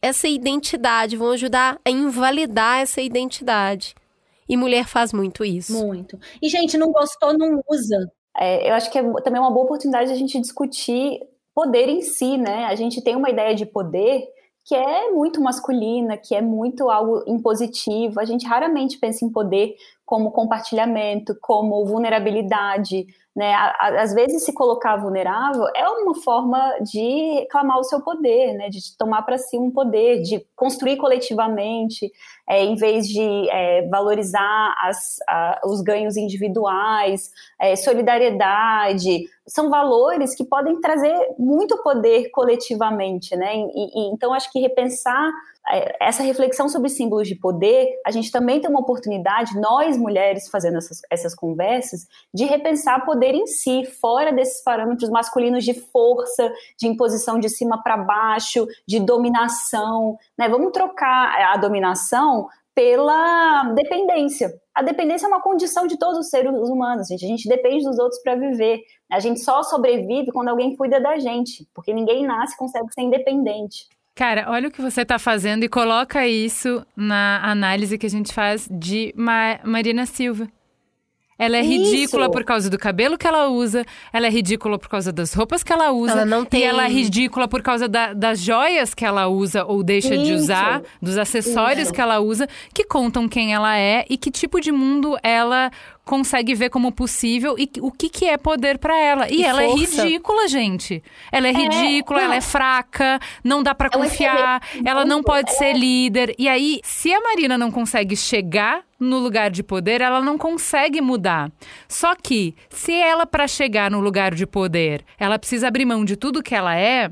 essa identidade, vão ajudar a invalidar essa identidade. E mulher faz muito isso. Muito. E, gente, não gostou, não usa. É, eu acho que é também uma boa oportunidade a gente discutir poder em si, né? A gente tem uma ideia de poder que é muito masculina, que é muito algo impositivo. A gente raramente pensa em poder como compartilhamento, como vulnerabilidade, né? Às vezes se colocar vulnerável é uma forma de reclamar o seu poder, né? De tomar para si um poder, de construir coletivamente, é, em vez de é, valorizar as, a, os ganhos individuais, é, solidariedade, são valores que podem trazer muito poder coletivamente, né? E, e, então acho que repensar essa reflexão sobre símbolos de poder, a gente também tem uma oportunidade, nós mulheres fazendo essas, essas conversas, de repensar poder em si, fora desses parâmetros masculinos de força, de imposição de cima para baixo, de dominação. Né? Vamos trocar a dominação pela dependência. A dependência é uma condição de todos os seres humanos, gente. A gente depende dos outros para viver. A gente só sobrevive quando alguém cuida da gente, porque ninguém nasce e consegue ser independente. Cara, olha o que você está fazendo e coloca isso na análise que a gente faz de Ma Marina Silva. Ela é Isso. ridícula por causa do cabelo que ela usa, ela é ridícula por causa das roupas que ela usa. Ela não tem... E ela é ridícula por causa da, das joias que ela usa ou deixa Isso. de usar, dos acessórios Isso. que ela usa, que contam quem ela é e que tipo de mundo ela consegue ver como possível e o que, que é poder para ela. E, e ela é força. é ridícula, gente. Ela é, é ridícula, ela é fraca, não dá para confiar, ela não pode ser líder. E aí, se a Marina não consegue chegar no lugar de poder, ela não consegue mudar. Só que, se ela, para chegar no lugar de poder, ela precisa abrir mão de tudo que ela é,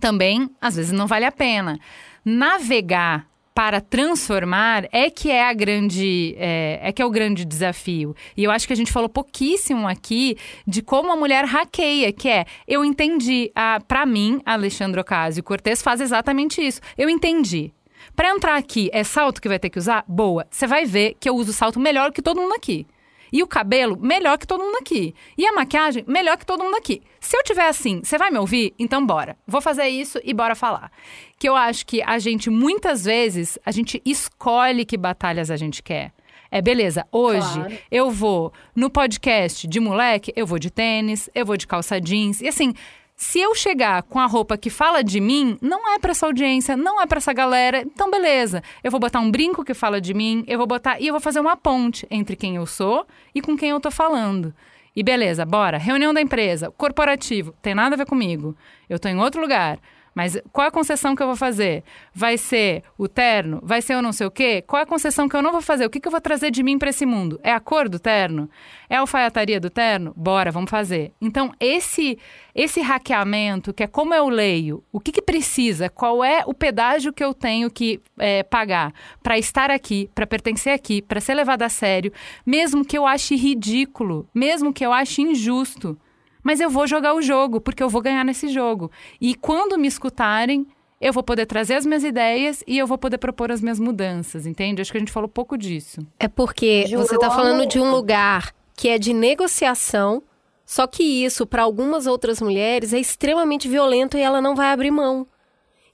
também, às vezes, não vale a pena. Navegar para transformar é que é a grande é, é, que é o grande desafio e eu acho que a gente falou pouquíssimo aqui de como a mulher hackeia que é eu entendi para mim Alexandre Ocasio Cortez faz exatamente isso eu entendi para entrar aqui, é salto que vai ter que usar? Boa. Você vai ver que eu uso salto melhor que todo mundo aqui. E o cabelo, melhor que todo mundo aqui. E a maquiagem, melhor que todo mundo aqui. Se eu tiver assim, você vai me ouvir? Então bora. Vou fazer isso e bora falar. Que eu acho que a gente, muitas vezes, a gente escolhe que batalhas a gente quer. É beleza, hoje claro. eu vou no podcast de moleque, eu vou de tênis, eu vou de calça jeans. E assim, se eu chegar com a roupa que fala de mim, não é para essa audiência, não é para essa galera. Então, beleza. Eu vou botar um brinco que fala de mim, eu vou botar e eu vou fazer uma ponte entre quem eu sou e com quem eu tô falando. E beleza, bora. Reunião da empresa, corporativo, tem nada a ver comigo. Eu tô em outro lugar. Mas qual é a concessão que eu vou fazer? Vai ser o terno? Vai ser o não sei o quê? Qual é a concessão que eu não vou fazer? O que, que eu vou trazer de mim para esse mundo? É a cor do terno? É a alfaiataria do terno? Bora, vamos fazer. Então, esse esse hackeamento, que é como eu leio, o que, que precisa, qual é o pedágio que eu tenho que é, pagar para estar aqui, para pertencer aqui, para ser levado a sério, mesmo que eu ache ridículo, mesmo que eu ache injusto mas eu vou jogar o jogo, porque eu vou ganhar nesse jogo. E quando me escutarem, eu vou poder trazer as minhas ideias e eu vou poder propor as minhas mudanças, entende? Acho que a gente falou pouco disso. É porque você está falando de um lugar que é de negociação, só que isso, para algumas outras mulheres, é extremamente violento e ela não vai abrir mão.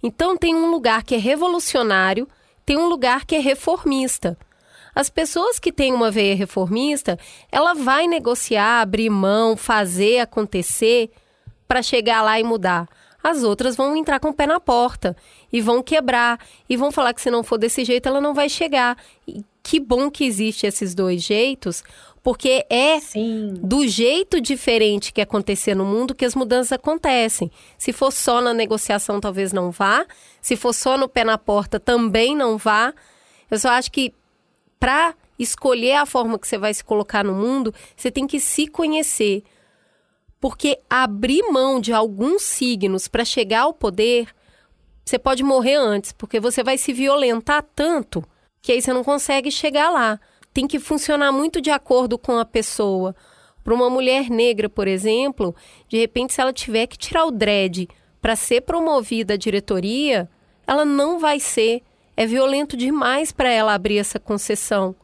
Então, tem um lugar que é revolucionário, tem um lugar que é reformista. As pessoas que têm uma veia reformista, ela vai negociar, abrir mão, fazer acontecer para chegar lá e mudar. As outras vão entrar com o pé na porta e vão quebrar e vão falar que se não for desse jeito ela não vai chegar. E que bom que existe esses dois jeitos, porque é Sim. do jeito diferente que acontecer no mundo que as mudanças acontecem. Se for só na negociação, talvez não vá. Se for só no pé na porta, também não vá. Eu só acho que para escolher a forma que você vai se colocar no mundo, você tem que se conhecer. Porque abrir mão de alguns signos para chegar ao poder, você pode morrer antes, porque você vai se violentar tanto que aí você não consegue chegar lá. Tem que funcionar muito de acordo com a pessoa. Para uma mulher negra, por exemplo, de repente, se ela tiver que tirar o dread para ser promovida à diretoria, ela não vai ser é violento demais para ela abrir essa concessão.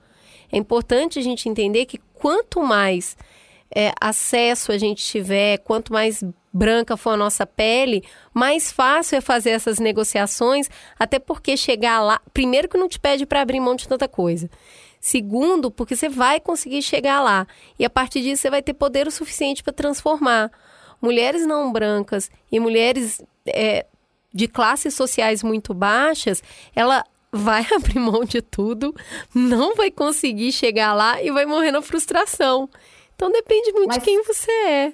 É importante a gente entender que quanto mais é, acesso a gente tiver, quanto mais branca for a nossa pele, mais fácil é fazer essas negociações, até porque chegar lá, primeiro que não te pede para abrir mão de tanta coisa. Segundo, porque você vai conseguir chegar lá e a partir disso você vai ter poder o suficiente para transformar. Mulheres não brancas e mulheres é, de classes sociais muito baixas, ela vai abrir mão de tudo, não vai conseguir chegar lá e vai morrer na frustração. Então depende muito Mas... de quem você é.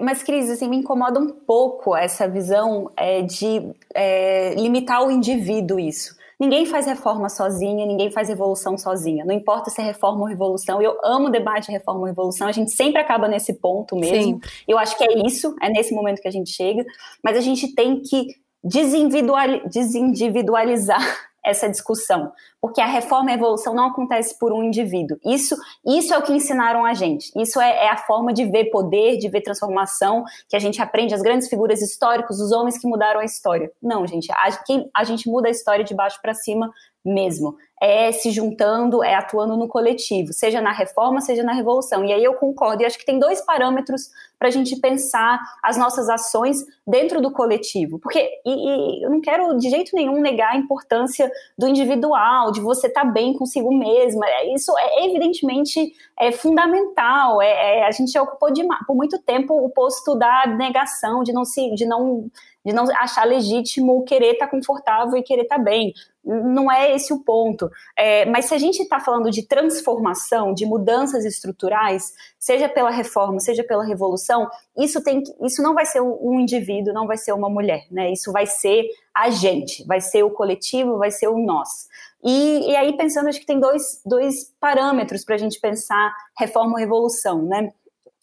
Mas, Cris, assim, me incomoda um pouco essa visão é, de é, limitar o indivíduo isso. Ninguém faz reforma sozinha, ninguém faz revolução sozinha. Não importa se é reforma ou revolução. Eu amo o debate de reforma ou revolução. A gente sempre acaba nesse ponto mesmo. Sim. Eu acho que é isso, é nesse momento que a gente chega. Mas a gente tem que desindividualizar essa discussão, porque a reforma e a evolução não acontece por um indivíduo. Isso, isso é o que ensinaram a gente. Isso é, é, a forma de ver poder, de ver transformação, que a gente aprende as grandes figuras históricas, os homens que mudaram a história. Não, gente, a, quem, a gente muda a história de baixo para cima mesmo é se juntando, é atuando no coletivo, seja na reforma, seja na revolução. E aí eu concordo, e acho que tem dois parâmetros para a gente pensar as nossas ações dentro do coletivo. Porque e, e eu não quero de jeito nenhum negar a importância do individual, de você estar tá bem consigo mesma. É, isso é evidentemente é fundamental. É, é a gente ocupou de, por muito tempo o posto da negação, de não se, de não de não achar legítimo querer estar tá confortável e querer estar tá bem. Não é esse o ponto. É, mas se a gente está falando de transformação, de mudanças estruturais, seja pela reforma, seja pela revolução, isso, tem, isso não vai ser um indivíduo, não vai ser uma mulher, né? Isso vai ser a gente, vai ser o coletivo, vai ser o nós. E, e aí, pensando, acho que tem dois, dois parâmetros para a gente pensar reforma ou revolução, né?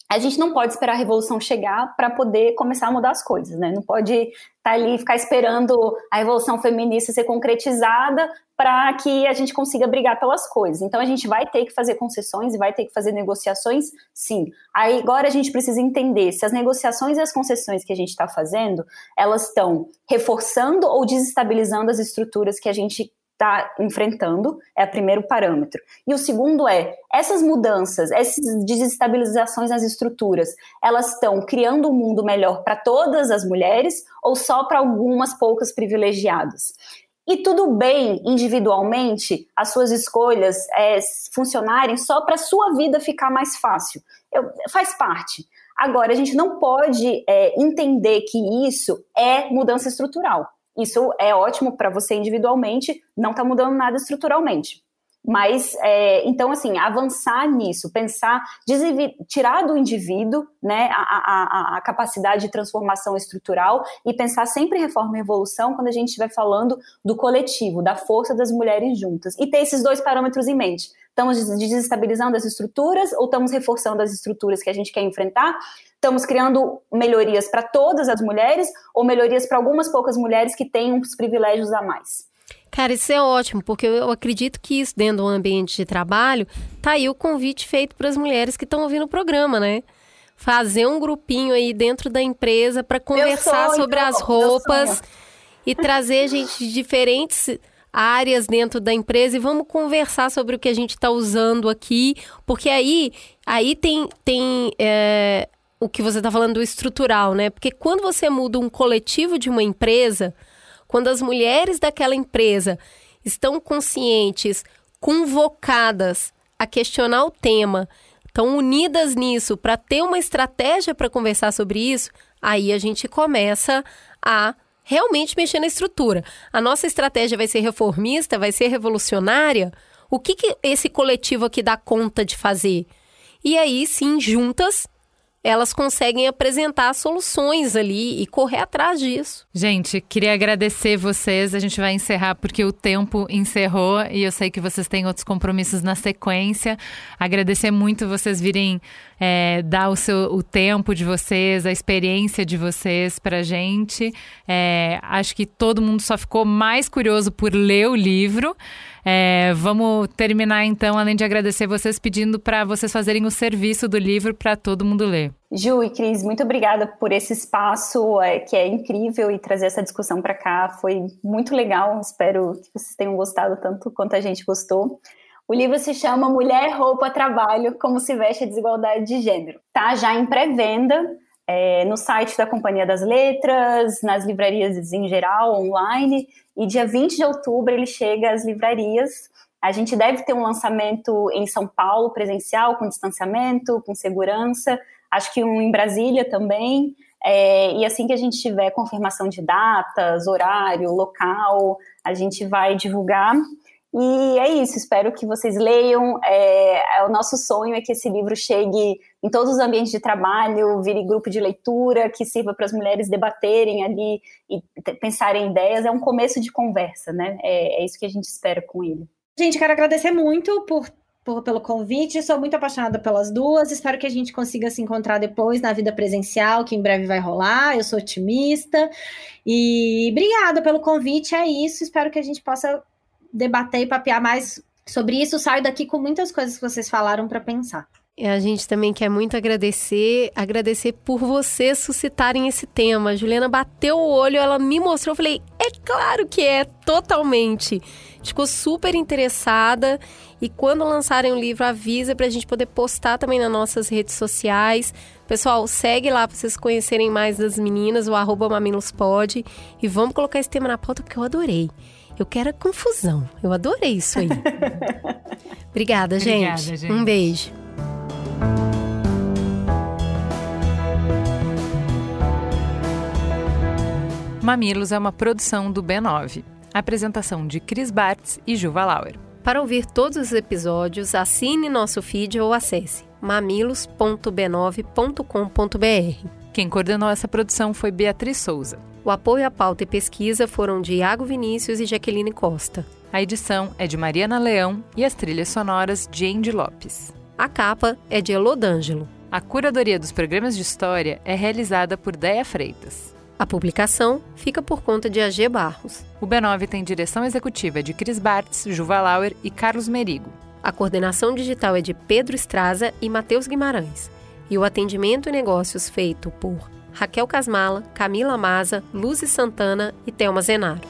A gente não pode esperar a revolução chegar para poder começar a mudar as coisas, né? Não pode estar tá ali ficar esperando a revolução feminista ser concretizada para que a gente consiga brigar pelas coisas. Então a gente vai ter que fazer concessões e vai ter que fazer negociações, sim. Aí agora a gente precisa entender se as negociações e as concessões que a gente está fazendo, elas estão reforçando ou desestabilizando as estruturas que a gente está enfrentando, é o primeiro parâmetro. E o segundo é, essas mudanças, essas desestabilizações nas estruturas, elas estão criando um mundo melhor para todas as mulheres ou só para algumas poucas privilegiadas? E tudo bem, individualmente, as suas escolhas é, funcionarem só para a sua vida ficar mais fácil. Eu, faz parte. Agora, a gente não pode é, entender que isso é mudança estrutural. Isso é ótimo para você individualmente, não está mudando nada estruturalmente. Mas, é, então, assim, avançar nisso, pensar, tirar do indivíduo né, a, a, a, capacidade de transformação estrutural e pensar sempre em reforma e evolução quando a gente estiver falando do coletivo, da força das mulheres juntas. E ter esses dois parâmetros em mente. Estamos desestabilizando as estruturas ou estamos reforçando as estruturas que a gente quer enfrentar? Estamos criando melhorias para todas as mulheres ou melhorias para algumas poucas mulheres que têm uns privilégios a mais? Cara, isso é ótimo, porque eu acredito que isso dentro do ambiente de trabalho, tá aí o convite feito para as mulheres que estão ouvindo o programa, né? Fazer um grupinho aí dentro da empresa para conversar sonho, sobre as roupas e trazer gente de diferentes áreas dentro da empresa e vamos conversar sobre o que a gente está usando aqui, porque aí, aí tem, tem é, o que você está falando do estrutural, né? Porque quando você muda um coletivo de uma empresa, quando as mulheres daquela empresa estão conscientes, convocadas a questionar o tema, estão unidas nisso para ter uma estratégia para conversar sobre isso, aí a gente começa a realmente mexer na estrutura. A nossa estratégia vai ser reformista, vai ser revolucionária. O que, que esse coletivo aqui dá conta de fazer? E aí, sim, juntas, elas conseguem apresentar soluções ali e correr atrás disso. Gente, queria agradecer vocês. A gente vai encerrar porque o tempo encerrou e eu sei que vocês têm outros compromissos na sequência. Agradecer muito vocês virem é, dar o, seu, o tempo de vocês, a experiência de vocês pra gente. É, acho que todo mundo só ficou mais curioso por ler o livro. É, vamos terminar então, além de agradecer vocês, pedindo para vocês fazerem o serviço do livro para todo mundo ler. Ju e Cris, muito obrigada por esse espaço é, que é incrível e trazer essa discussão para cá. Foi muito legal. Espero que vocês tenham gostado tanto quanto a gente gostou. O livro se chama Mulher, Roupa, Trabalho: Como se veste a desigualdade de gênero. Tá já em pré-venda é, no site da Companhia das Letras, nas livrarias em geral, online. E dia 20 de outubro ele chega às livrarias. A gente deve ter um lançamento em São Paulo, presencial, com distanciamento, com segurança. Acho que um em Brasília também. É, e assim que a gente tiver confirmação de datas, horário, local, a gente vai divulgar. E é isso, espero que vocês leiam. É, é, o nosso sonho é que esse livro chegue em todos os ambientes de trabalho, vire grupo de leitura, que sirva para as mulheres debaterem ali e pensarem ideias. É um começo de conversa, né? É, é isso que a gente espera com ele. Gente, quero agradecer muito por, por, pelo convite. Sou muito apaixonada pelas duas. Espero que a gente consiga se encontrar depois na vida presencial, que em breve vai rolar. Eu sou otimista. E obrigada pelo convite. É isso. Espero que a gente possa debater e papear mais sobre isso. Saio daqui com muitas coisas que vocês falaram para pensar. A gente também quer muito agradecer, agradecer por vocês suscitarem esse tema. A Juliana bateu o olho, ela me mostrou, eu falei, é claro que é, totalmente. Ficou super interessada e quando lançarem o livro, avisa para a gente poder postar também nas nossas redes sociais. Pessoal, segue lá para vocês conhecerem mais das meninas, o arroba. E vamos colocar esse tema na pauta porque eu adorei. Eu quero a confusão. Eu adorei isso aí. Obrigada, gente. Obrigada, gente. Um beijo. Mamilos é uma produção do B9. Apresentação de Cris Bartz e Juva Lauer. Para ouvir todos os episódios, assine nosso feed ou acesse mamilos.b9.com.br. Quem coordenou essa produção foi Beatriz Souza. O apoio à pauta e pesquisa foram de Iago Vinícius e Jaqueline Costa. A edição é de Mariana Leão e as trilhas sonoras de Andy Lopes. A capa é de Elodângelo. A curadoria dos programas de história é realizada por Deia Freitas. A publicação fica por conta de AG Barros. O B9 tem direção executiva de Cris Bartz, Juva Lauer e Carlos Merigo. A coordenação digital é de Pedro Estraza e Matheus Guimarães. E o atendimento e negócios feito por Raquel Casmala, Camila Maza, Luzi Santana e Thelma Zenaro.